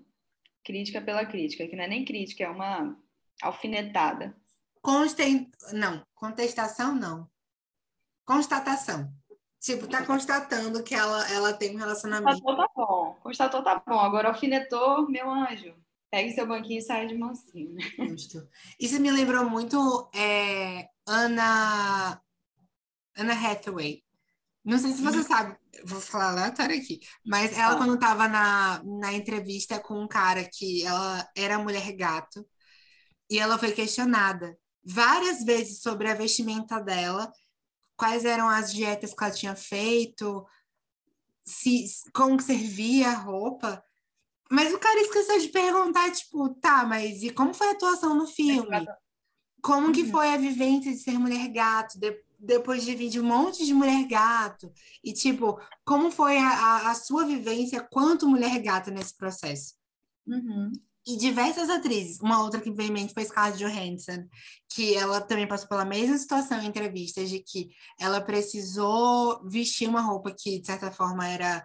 [SPEAKER 2] crítica pela crítica, que não é nem crítica, é uma alfinetada.
[SPEAKER 1] Consten... Não, contestação não. Constatação. Tipo, tá constatando que ela, ela tem um relacionamento.
[SPEAKER 2] Constatou, tá bom. Constatou, tá bom. Agora alfinetou, meu anjo. Pegue seu banquinho e sai de mansinho. Né?
[SPEAKER 1] Justo. Isso me lembrou muito é, Ana... Ana Hathaway. Não sei se você uhum. sabe, vou falar aleatório aqui, mas ela, quando estava na, na entrevista com um cara que ela era mulher gato, e ela foi questionada várias vezes sobre a vestimenta dela, quais eram as dietas que ela tinha feito, se, como servia a roupa. Mas o cara esqueceu de perguntar, tipo, tá, mas e como foi a atuação no filme? Como que uhum. foi a vivência de ser mulher gato? Depois de vir de um monte de mulher gato. E, tipo, como foi a, a sua vivência quanto mulher gata nesse processo?
[SPEAKER 2] Uhum.
[SPEAKER 1] E diversas atrizes. Uma outra que veio em mente foi Scarlett Johansson, que ela também passou pela mesma situação em entrevistas, de que ela precisou vestir uma roupa que, de certa forma, era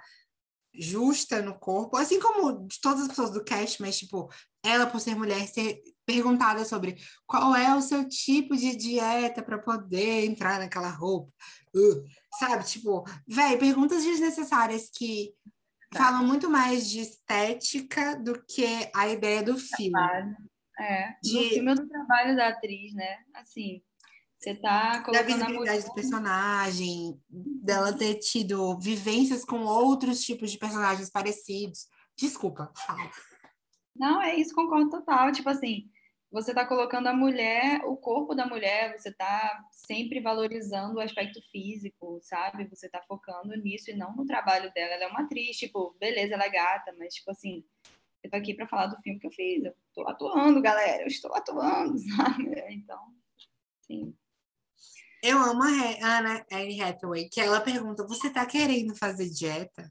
[SPEAKER 1] justa no corpo, assim como de todas as pessoas do cast, mas, tipo, ela, por ser mulher, ser perguntada sobre qual é o seu tipo de dieta para poder entrar naquela roupa. Uh, sabe? Tipo, velho, perguntas desnecessárias que tá. falam muito mais de estética do que a ideia do filme.
[SPEAKER 2] É, de... no filme do trabalho da atriz, né? Assim, você tá colocando
[SPEAKER 1] da visibilidade mulher... do personagem, dela ter tido vivências com outros tipos de personagens parecidos. Desculpa, fala.
[SPEAKER 2] Não, é isso, concordo total. Tipo assim, você está colocando a mulher, o corpo da mulher, você está sempre valorizando o aspecto físico, sabe? Você está focando nisso e não no trabalho dela. Ela é uma atriz, tipo, beleza, ela é gata, mas, tipo assim, eu tô aqui para falar do filme que eu fiz. Eu tô atuando, galera, eu estou atuando, sabe? Então, sim.
[SPEAKER 1] Eu amo a Anne Hathaway, que ela pergunta: você tá querendo fazer dieta?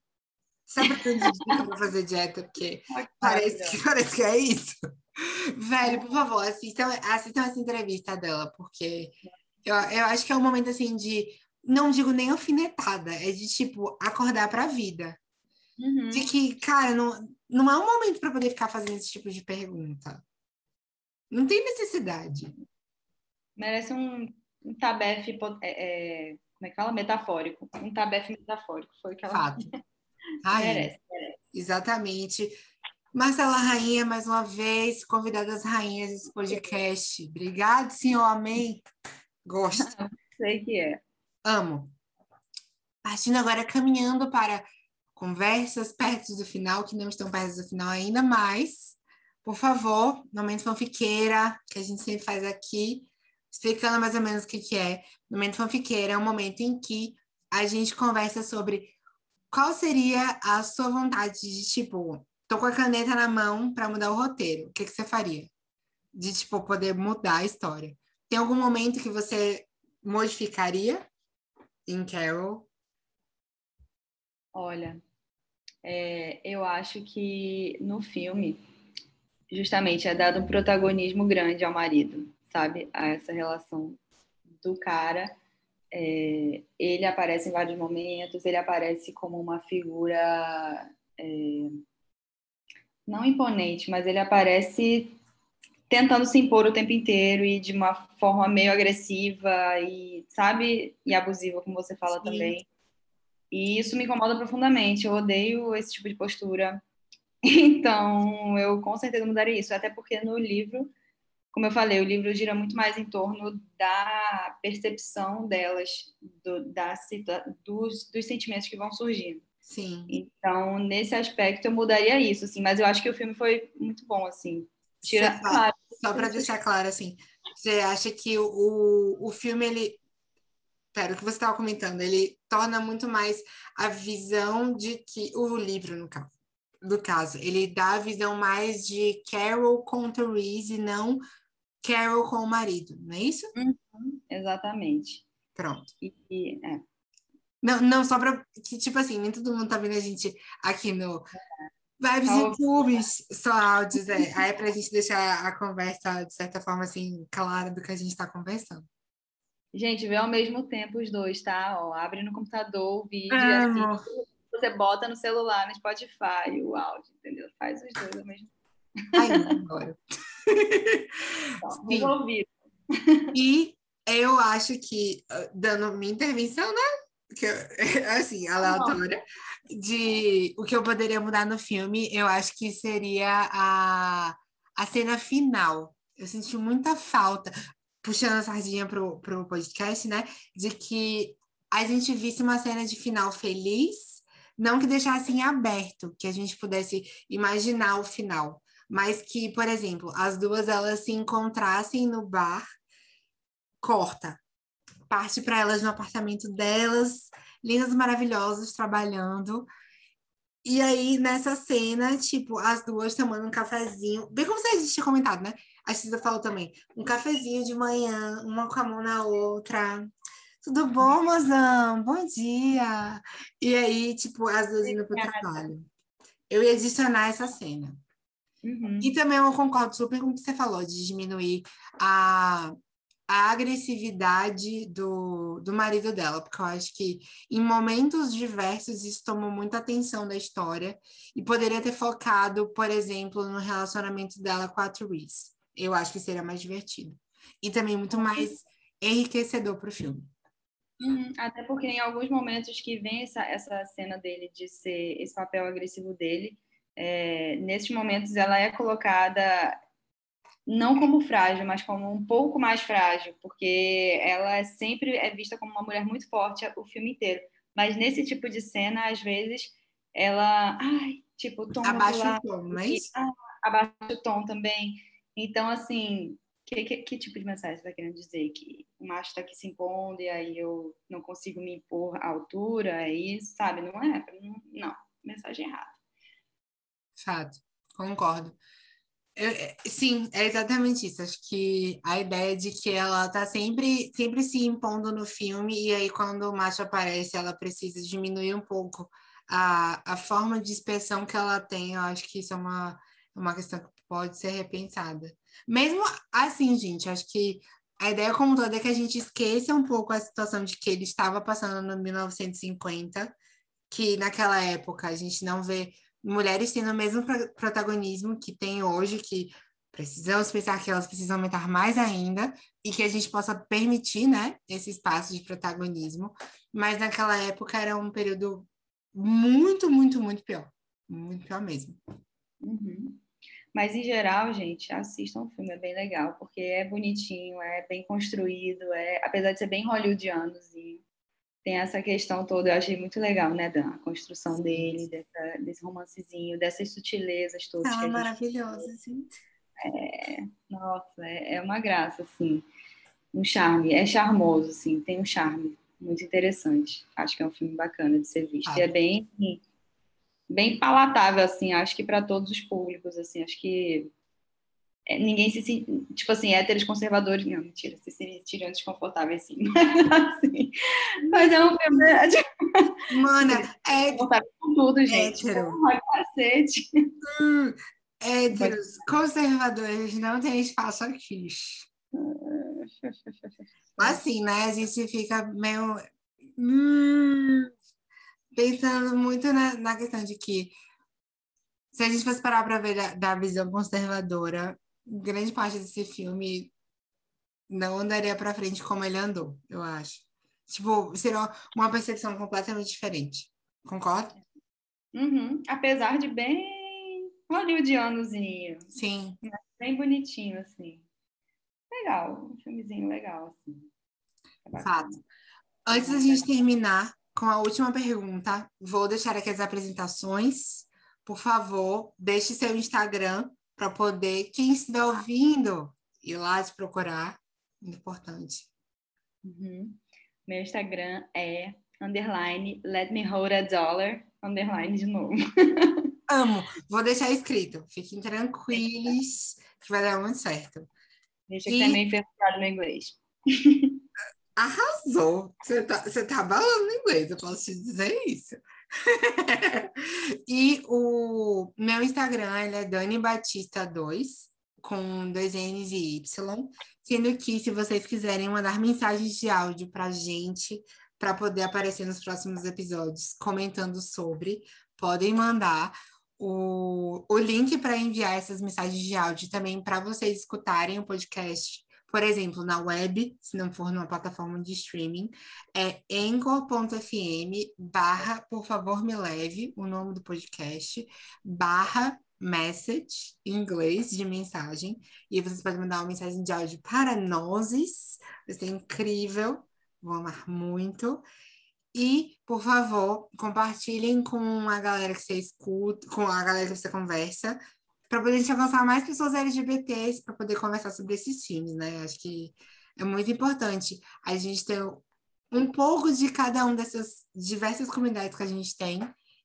[SPEAKER 1] Sabe quando dica pra fazer dieta? Porque parece que, parece que é isso. Velho, por favor, assistam, assistam essa entrevista dela, porque eu, eu acho que é um momento assim de. Não digo nem alfinetada, é de tipo acordar pra vida.
[SPEAKER 2] Uhum.
[SPEAKER 1] De que, cara, não, não é um momento para poder ficar fazendo esse tipo de pergunta. Não tem necessidade.
[SPEAKER 2] Merece um, um tabefe, é, é, como é que fala? Metafórico. Um tabefe metafórico. Foi que ela...
[SPEAKER 1] Fato. Rainha.
[SPEAKER 2] merece, merece.
[SPEAKER 1] Exatamente. Marcela Rainha, mais uma vez, convidada das rainhas desse podcast. Obrigado, senhor. Amém. Gosto.
[SPEAKER 2] Sei que é.
[SPEAKER 1] Amo. Partindo agora, caminhando para conversas perto do final, que não estão perto do final ainda, mas, por favor, momento fanfiqueira, que a gente sempre faz aqui, explicando mais ou menos o que, que é. Momento fanfiqueira é um momento em que a gente conversa sobre qual seria a sua vontade de, tipo, tô com a caneta na mão para mudar o roteiro. O que, que você faria? De, tipo, poder mudar a história. Tem algum momento que você modificaria em Carol?
[SPEAKER 2] Olha, é, eu acho que no filme justamente é dado um protagonismo grande ao marido, sabe? A essa relação do cara. É, ele aparece em vários momentos, ele aparece como uma figura é, não imponente, mas ele aparece tentando se impor o tempo inteiro e de uma forma meio agressiva e, sabe, e abusiva, como você fala Sim. também. E isso me incomoda profundamente. Eu odeio esse tipo de postura. Então, eu com certeza mudaria isso, até porque no livro, como eu falei, o livro gira muito mais em torno da percepção delas, do, da, dos, dos sentimentos que vão surgindo.
[SPEAKER 1] Sim.
[SPEAKER 2] Então, nesse aspecto, eu mudaria isso, assim. Mas eu acho que o filme foi muito bom, assim.
[SPEAKER 1] Tira, claro, só para deixar claro, assim, você acha que o, o filme, ele. Pera, o que você estava comentando, ele torna muito mais a visão de que. O livro, no caso. Do caso, ele dá a visão mais de Carol com Therese e não Carol com o marido, não é isso?
[SPEAKER 2] Uhum, exatamente.
[SPEAKER 1] Pronto.
[SPEAKER 2] E, e, é.
[SPEAKER 1] Não, não, só para que, tipo assim, nem todo mundo tá vendo a gente aqui no Vibes e Clubes, só áudios, é. Aí é pra gente deixar a conversa, de certa forma, assim, clara do que a gente tá conversando.
[SPEAKER 2] Gente, vê ao mesmo tempo os dois, tá? Ó, abre no computador o vídeo, assim, você bota no celular, no Spotify, o áudio, entendeu? Faz os dois ao mesmo tempo.
[SPEAKER 1] Ai, agora.
[SPEAKER 2] Então,
[SPEAKER 1] e eu acho que, ah, dando minha intervenção, né? Que assim, aleatória, de o que eu poderia mudar no filme, eu acho que seria a, a cena final. Eu senti muita falta, puxando a sardinha pro, pro podcast, né? De que a gente visse uma cena de final feliz, não que deixasse em aberto, que a gente pudesse imaginar o final, mas que, por exemplo, as duas elas se encontrassem no bar, corta, parte para elas no apartamento delas, lindas, maravilhosas, trabalhando. E aí, nessa cena, tipo, as duas tomando um cafezinho, bem como você tinha comentado, né? A Cisa falou também, um cafezinho de manhã, uma com a mão na outra. Tudo bom, mozão? Bom dia! E aí, tipo, as duas indo pro trabalho. Eu ia adicionar essa cena.
[SPEAKER 2] Uhum.
[SPEAKER 1] E também eu concordo super com o que você falou, de diminuir a a agressividade do, do marido dela, porque eu acho que em momentos diversos isso tomou muita atenção da história e poderia ter focado, por exemplo, no relacionamento dela com a Therese. Eu acho que seria mais divertido. E também muito mais enriquecedor para o filme.
[SPEAKER 2] Uhum, até porque em alguns momentos que vem essa, essa cena dele de ser esse papel agressivo dele, é, nesses momentos ela é colocada não como frágil, mas como um pouco mais frágil, porque ela sempre é vista como uma mulher muito forte o filme inteiro. Mas nesse tipo de cena, às vezes, ela, ai, tipo, tom
[SPEAKER 1] abaixa o tom, não é?
[SPEAKER 2] Ah, abaixa o tom também. Então, assim, que, que, que, tipo de mensagem você está querendo dizer? Que o macho está aqui se impondo e aí eu não consigo me impor à altura? É isso, sabe? Não é? Não, não mensagem errada.
[SPEAKER 1] Fato, concordo. Eu, é, sim, é exatamente isso. Acho que a ideia de que ela tá sempre, sempre se impondo no filme, e aí quando o macho aparece, ela precisa diminuir um pouco a, a forma de expressão que ela tem. Eu acho que isso é uma, uma questão que pode ser repensada. Mesmo assim, gente, acho que a ideia como toda é que a gente esqueça um pouco a situação de que ele estava passando no 1950, que naquela época a gente não vê mulheres tendo o mesmo protagonismo que tem hoje, que precisamos pensar que elas precisam aumentar mais ainda e que a gente possa permitir, né, esse espaço de protagonismo. Mas naquela época era um período muito, muito, muito pior. Muito pior mesmo.
[SPEAKER 2] Uhum. Mas, em geral, gente, assistam o filme, é bem legal, porque é bonitinho, é bem construído, é, apesar de ser bem hollywoodianozinho, tem essa questão toda, eu achei muito legal, né, da construção dele, dessa, desse romancezinho, dessas sutilezas todas.
[SPEAKER 1] Ah, maravilhosa, sim.
[SPEAKER 2] É, nossa, é, é, uma graça, assim, um charme, é charmoso, assim, tem um charme muito interessante. Acho que é um filme bacana de ser visto. Ah. E é bem, bem palatável, assim, acho que para todos os públicos, assim, acho que ninguém se tipo assim, héteros conservadores, não, mentira, se sentiriam desconfortáveis sim, mas assim, mas é um filme
[SPEAKER 1] Mana, é
[SPEAKER 2] com tudo, gente,
[SPEAKER 1] hétero.
[SPEAKER 2] Porra, cacete.
[SPEAKER 1] Hum, Héteros, conservadores, não tem espaço aqui. Assim, né? A gente fica meio. Hum, pensando muito na, na questão de que se a gente fosse parar para ver da, da, visão conservadora, grande parte desse filme não andaria para frente como ele andou, eu acho. Tipo, seria uma percepção completamente diferente. Concorda?
[SPEAKER 2] Uhum. Apesar de bem hollywoodianozinho.
[SPEAKER 1] Sim.
[SPEAKER 2] Bem bonitinho, assim. Legal, um filmezinho legal, assim.
[SPEAKER 1] É Fato. Antes da gente terminar com a última pergunta, vou deixar aqui as apresentações. Por favor, deixe seu Instagram para poder, quem estiver ouvindo, ir lá te procurar. Importante.
[SPEAKER 2] Uhum. Meu Instagram é underline let me hold a dollar underline de novo.
[SPEAKER 1] Amo. Vou deixar escrito. Fiquem tranquilos que vai dar muito certo.
[SPEAKER 2] Deixa que e... também fechado no inglês.
[SPEAKER 1] Arrasou! Você tá, você tá balando no inglês, eu posso te dizer isso. e o meu Instagram ele é Dani Batista 2, com dois N's e Y. Sendo que, se vocês quiserem mandar mensagens de áudio pra gente, para poder aparecer nos próximos episódios comentando sobre, podem mandar o, o link para enviar essas mensagens de áudio também para vocês escutarem o podcast, por exemplo, na web, se não for numa plataforma de streaming, é anchor.fm barra, por favor, me leve, o nome do podcast, barra message, em inglês, de mensagem, e vocês podem mandar uma mensagem de áudio para nós, vai ser incrível, vou amar muito. E, por favor, compartilhem com a galera que você escuta, com a galera que você conversa, para poder gente avançar mais pessoas LGBTs para poder conversar sobre esses filmes, né? Acho que é muito importante a gente ter um pouco de cada uma dessas diversas comunidades que a gente tem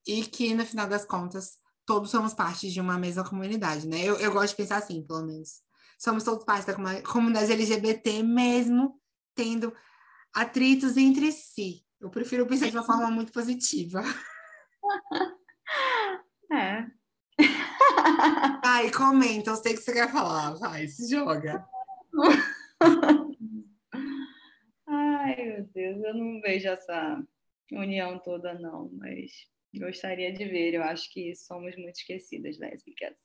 [SPEAKER 1] e que, no final das contas, todos somos parte de uma mesma comunidade, né? Eu, eu gosto de pensar assim, pelo menos. Somos todos parte da comunidade LGBT, mesmo tendo atritos entre si. Eu prefiro pensar de uma forma muito positiva.
[SPEAKER 2] É.
[SPEAKER 1] Ai, comenta, eu sei que você quer falar. Vai, se joga.
[SPEAKER 2] Ai, meu Deus, eu não vejo essa união toda, não, mas gostaria de ver. Eu acho que somos muito esquecidas lésbicas.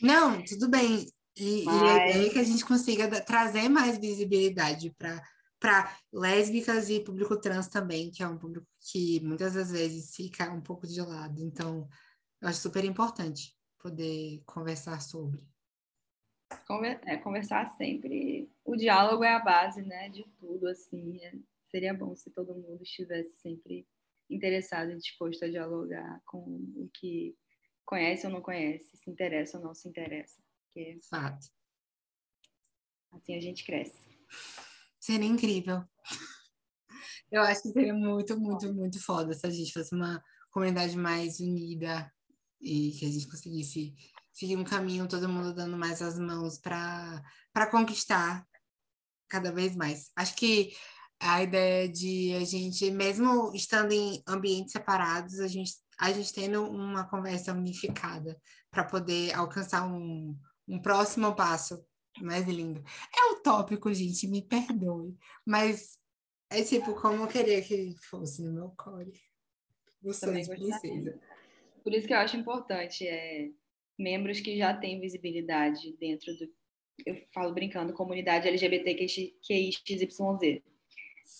[SPEAKER 1] Não, tudo bem. E, mas... e a ideia é que a gente consiga trazer mais visibilidade para para lésbicas e público trans também, que é um público que muitas das vezes fica um pouco de lado. Então, eu acho super importante poder conversar sobre.
[SPEAKER 2] É, conversar sempre. O diálogo é a base, né, de tudo, assim. É, seria bom se todo mundo estivesse sempre interessado e disposto a dialogar com o que conhece ou não conhece, se interessa ou não se interessa. Porque
[SPEAKER 1] Fato.
[SPEAKER 2] Assim a gente cresce.
[SPEAKER 1] Seria incrível. Eu acho que seria muito, muito, muito foda se a gente fosse uma comunidade mais unida e que a gente conseguisse seguir um caminho, todo mundo dando mais as mãos para conquistar cada vez mais. Acho que a ideia de a gente, mesmo estando em ambientes separados, a gente, a gente tendo uma conversa unificada para poder alcançar um, um próximo passo mais lindo. É utópico, gente, me perdoe. Mas é tipo como eu queria que fosse no meu core. Gostou de princesa.
[SPEAKER 2] Por isso que eu acho importante é, membros que já têm visibilidade dentro do. Eu falo brincando, comunidade LGBTQIXYZ.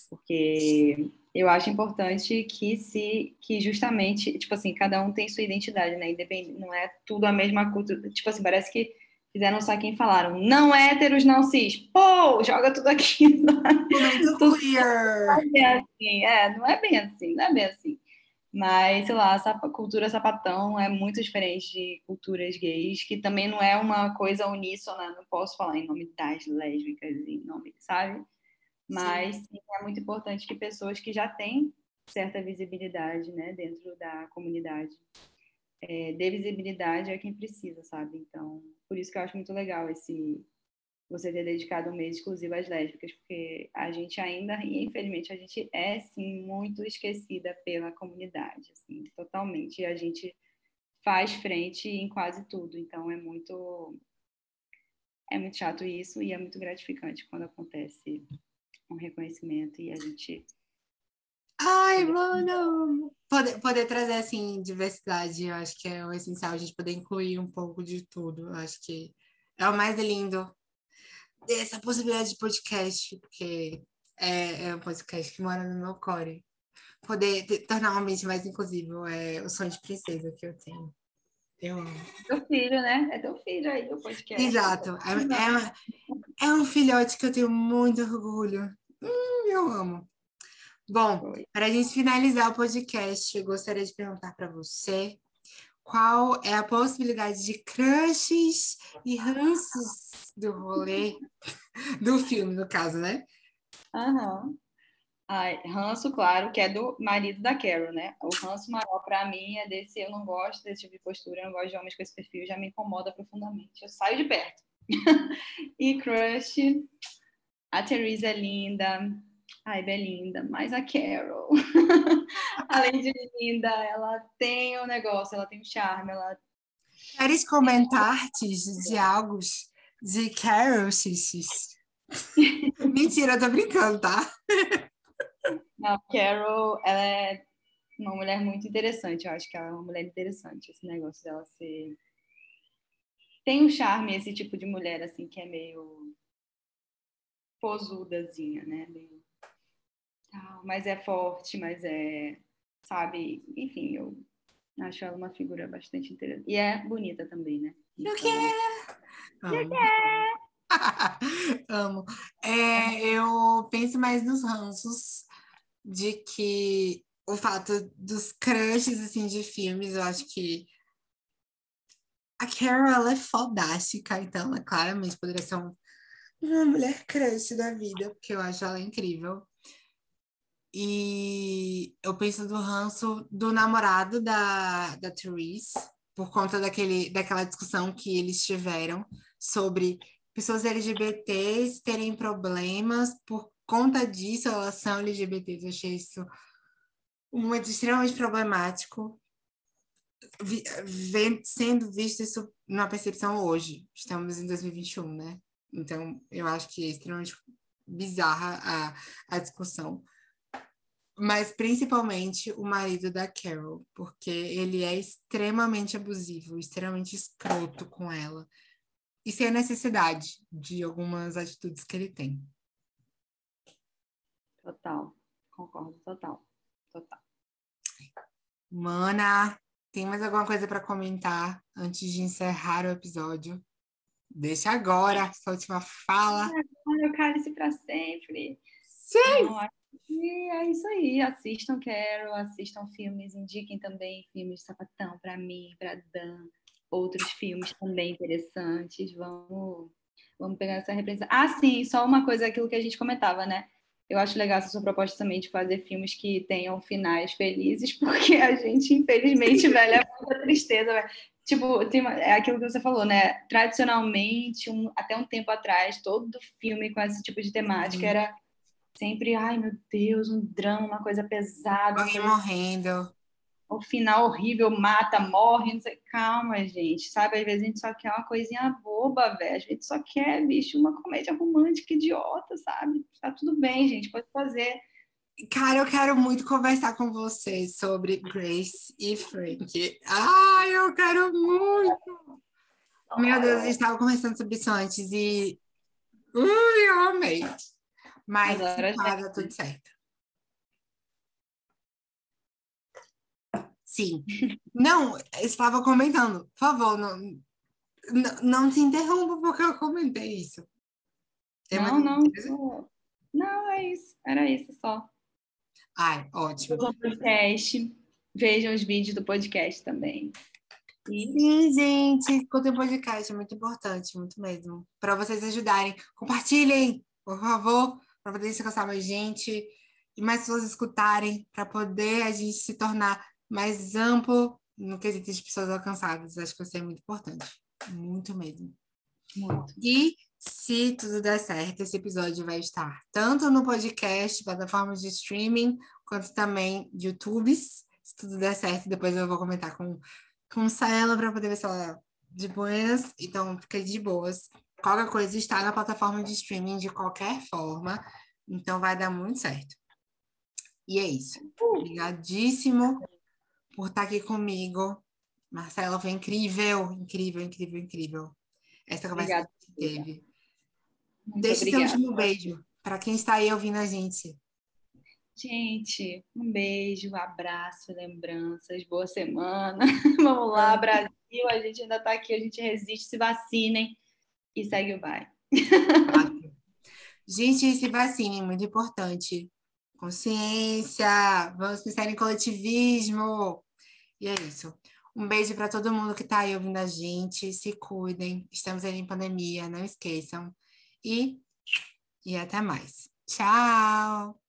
[SPEAKER 2] Porque eu acho importante que se que justamente, tipo assim, cada um tem sua identidade, né? Independente, não é tudo a mesma cultura. Tipo assim, parece que fizeram saquinho e falaram, não héteros, não cis. Pô, joga tudo aqui.
[SPEAKER 1] Queer.
[SPEAKER 2] Não é bem assim, é, não é bem assim, não é bem assim. Mas, sei lá, a cultura sapatão é muito diferente de culturas gays, que também não é uma coisa uníssona, não posso falar em nome das lésbicas, em nome, sabe? Mas sim. Sim, é muito importante que pessoas que já têm certa visibilidade, né, dentro da comunidade, é, dê visibilidade a quem precisa, sabe? Então, por isso que eu acho muito legal esse você ter dedicado um mês exclusivo às lésbicas, porque a gente ainda, e infelizmente, a gente é, sim, muito esquecida pela comunidade, assim, totalmente. E a gente faz frente em quase tudo. Então é muito é muito chato isso e é muito gratificante quando acontece um reconhecimento e a gente
[SPEAKER 1] Ai, mano! Poder, poder trazer, assim, diversidade, eu acho que é o essencial, a gente poder incluir um pouco de tudo. Eu acho que é o mais lindo dessa possibilidade de podcast, porque é, é um podcast que mora no meu core. Poder ter, tornar um ambiente mais inclusivo é o sonho de princesa que eu tenho. Eu amo.
[SPEAKER 2] Teu filho, né? É teu filho aí, o podcast.
[SPEAKER 1] Exato. É, é, é um filhote que eu tenho muito orgulho. Hum, eu amo. Bom, para a gente finalizar o podcast, eu gostaria de perguntar para você qual é a possibilidade de crushes e ranços do rolê, do filme, no caso, né?
[SPEAKER 2] Aham. Ai, ranço, claro, que é do marido da Carol, né? O ranço maior para mim é desse, eu não gosto desse tipo de postura, eu não gosto de homens com esse perfil, já me incomoda profundamente. Eu saio de perto. e crush, a Teresa é linda, Ai, Belinda, mas a Carol, além de linda, ela tem um negócio, ela tem um charme, ela...
[SPEAKER 1] Queres comentar de algo de Carol, Xixi? Mentira, eu tô brincando, tá?
[SPEAKER 2] Não, Carol, ela é uma mulher muito interessante, eu acho que ela é uma mulher interessante, esse negócio dela ser... Tem um charme esse tipo de mulher, assim, que é meio posudazinha, né? Meio mas é forte, mas é, sabe? Enfim, eu acho ela uma figura bastante interessante. E é bonita também, né?
[SPEAKER 1] Então... Quero! Eu quero! Amo. É, eu penso mais nos ranços de que o fato dos crushes assim, de filmes, eu acho que a Carol ela é fodástica, então ela claramente poderia ser um, uma mulher crush da vida, porque eu acho ela incrível. E eu penso do ranço do namorado da, da Therese, por conta daquele, daquela discussão que eles tiveram sobre pessoas LGBTs terem problemas por conta disso, elas são LGBTs. Eu achei isso muito extremamente problemático. Vi, sendo visto isso na percepção hoje. Estamos em 2021, né? Então, eu acho que é extremamente bizarra a, a discussão mas principalmente o marido da Carol, porque ele é extremamente abusivo, extremamente escroto com ela. E sem a necessidade de algumas atitudes que ele tem.
[SPEAKER 2] Total, concordo, total, total.
[SPEAKER 1] Mana, tem mais alguma coisa para comentar antes de encerrar o episódio? Deixa agora, sua última fala.
[SPEAKER 2] Olha, o cálice para sempre.
[SPEAKER 1] Sim!
[SPEAKER 2] Não, e é isso aí, assistam Carol, assistam filmes, indiquem também filmes de sapatão para mim, para Dan, outros filmes também interessantes. Vamos, vamos pegar essa representação. Ah, sim, só uma coisa, aquilo que a gente comentava, né? Eu acho legal essa sua proposta também de fazer filmes que tenham finais felizes, porque a gente, infelizmente, velho, é muita tristeza, velho. Tipo, tem uma, é aquilo que você falou, né? Tradicionalmente, um, até um tempo atrás, todo filme com esse tipo de temática uhum. era sempre, ai meu Deus, um drama, uma coisa pesada.
[SPEAKER 1] Alguém morrendo.
[SPEAKER 2] O final horrível, mata, morre, não sei. Calma, gente, sabe? Às vezes a gente só quer uma coisinha boba, velho. A gente só quer, bicho, uma comédia romântica idiota, sabe? Tá tudo bem, gente, pode fazer.
[SPEAKER 1] Cara, eu quero muito conversar com vocês sobre Grace e Frank. Ai, eu quero muito! Meu Deus, a gente estava conversando sobre isso antes e. Ui, eu amei. Mas Agora já... tudo certo. Sim. Não, estava comentando. Por favor, não, não, não se interrompa porque eu comentei isso.
[SPEAKER 2] Tem não, não. Não, é isso. Era isso só.
[SPEAKER 1] Ai, ótimo.
[SPEAKER 2] podcast. Vejam os vídeos do podcast também.
[SPEAKER 1] Sim, gente. Escutem o podcast, é muito importante, muito mesmo. Para vocês ajudarem. Compartilhem, por favor para poder se alcançar mais gente e mais pessoas escutarem, para poder a gente se tornar mais amplo no quesito de pessoas alcançadas. Acho que isso é muito importante. Muito mesmo.
[SPEAKER 2] Muito.
[SPEAKER 1] E se tudo der certo, esse episódio vai estar tanto no podcast, plataformas de streaming, quanto também YouTubes. Se tudo der certo, depois eu vou comentar com com ela para poder ver se ela de boas. Então, fica de boas. Qualquer coisa está na plataforma de streaming de qualquer forma. Então, vai dar muito certo. E é isso. Obrigadíssimo por estar aqui comigo. Marcela, foi incrível, incrível, incrível, incrível. Essa conversa Obrigada. que teve. Muito Deixe obrigada. seu último beijo para quem está aí ouvindo a gente.
[SPEAKER 2] Gente, um beijo, um abraço, lembranças, boa semana. Vamos lá, Brasil, a gente ainda está aqui, a gente resiste, se vacinem e segue o baile.
[SPEAKER 1] gente, se vacinem, muito importante. Consciência, vamos pensar em coletivismo. E é isso. Um beijo para todo mundo que está aí ouvindo a gente. Se cuidem. Estamos aí em pandemia, não esqueçam. E, e até mais. Tchau!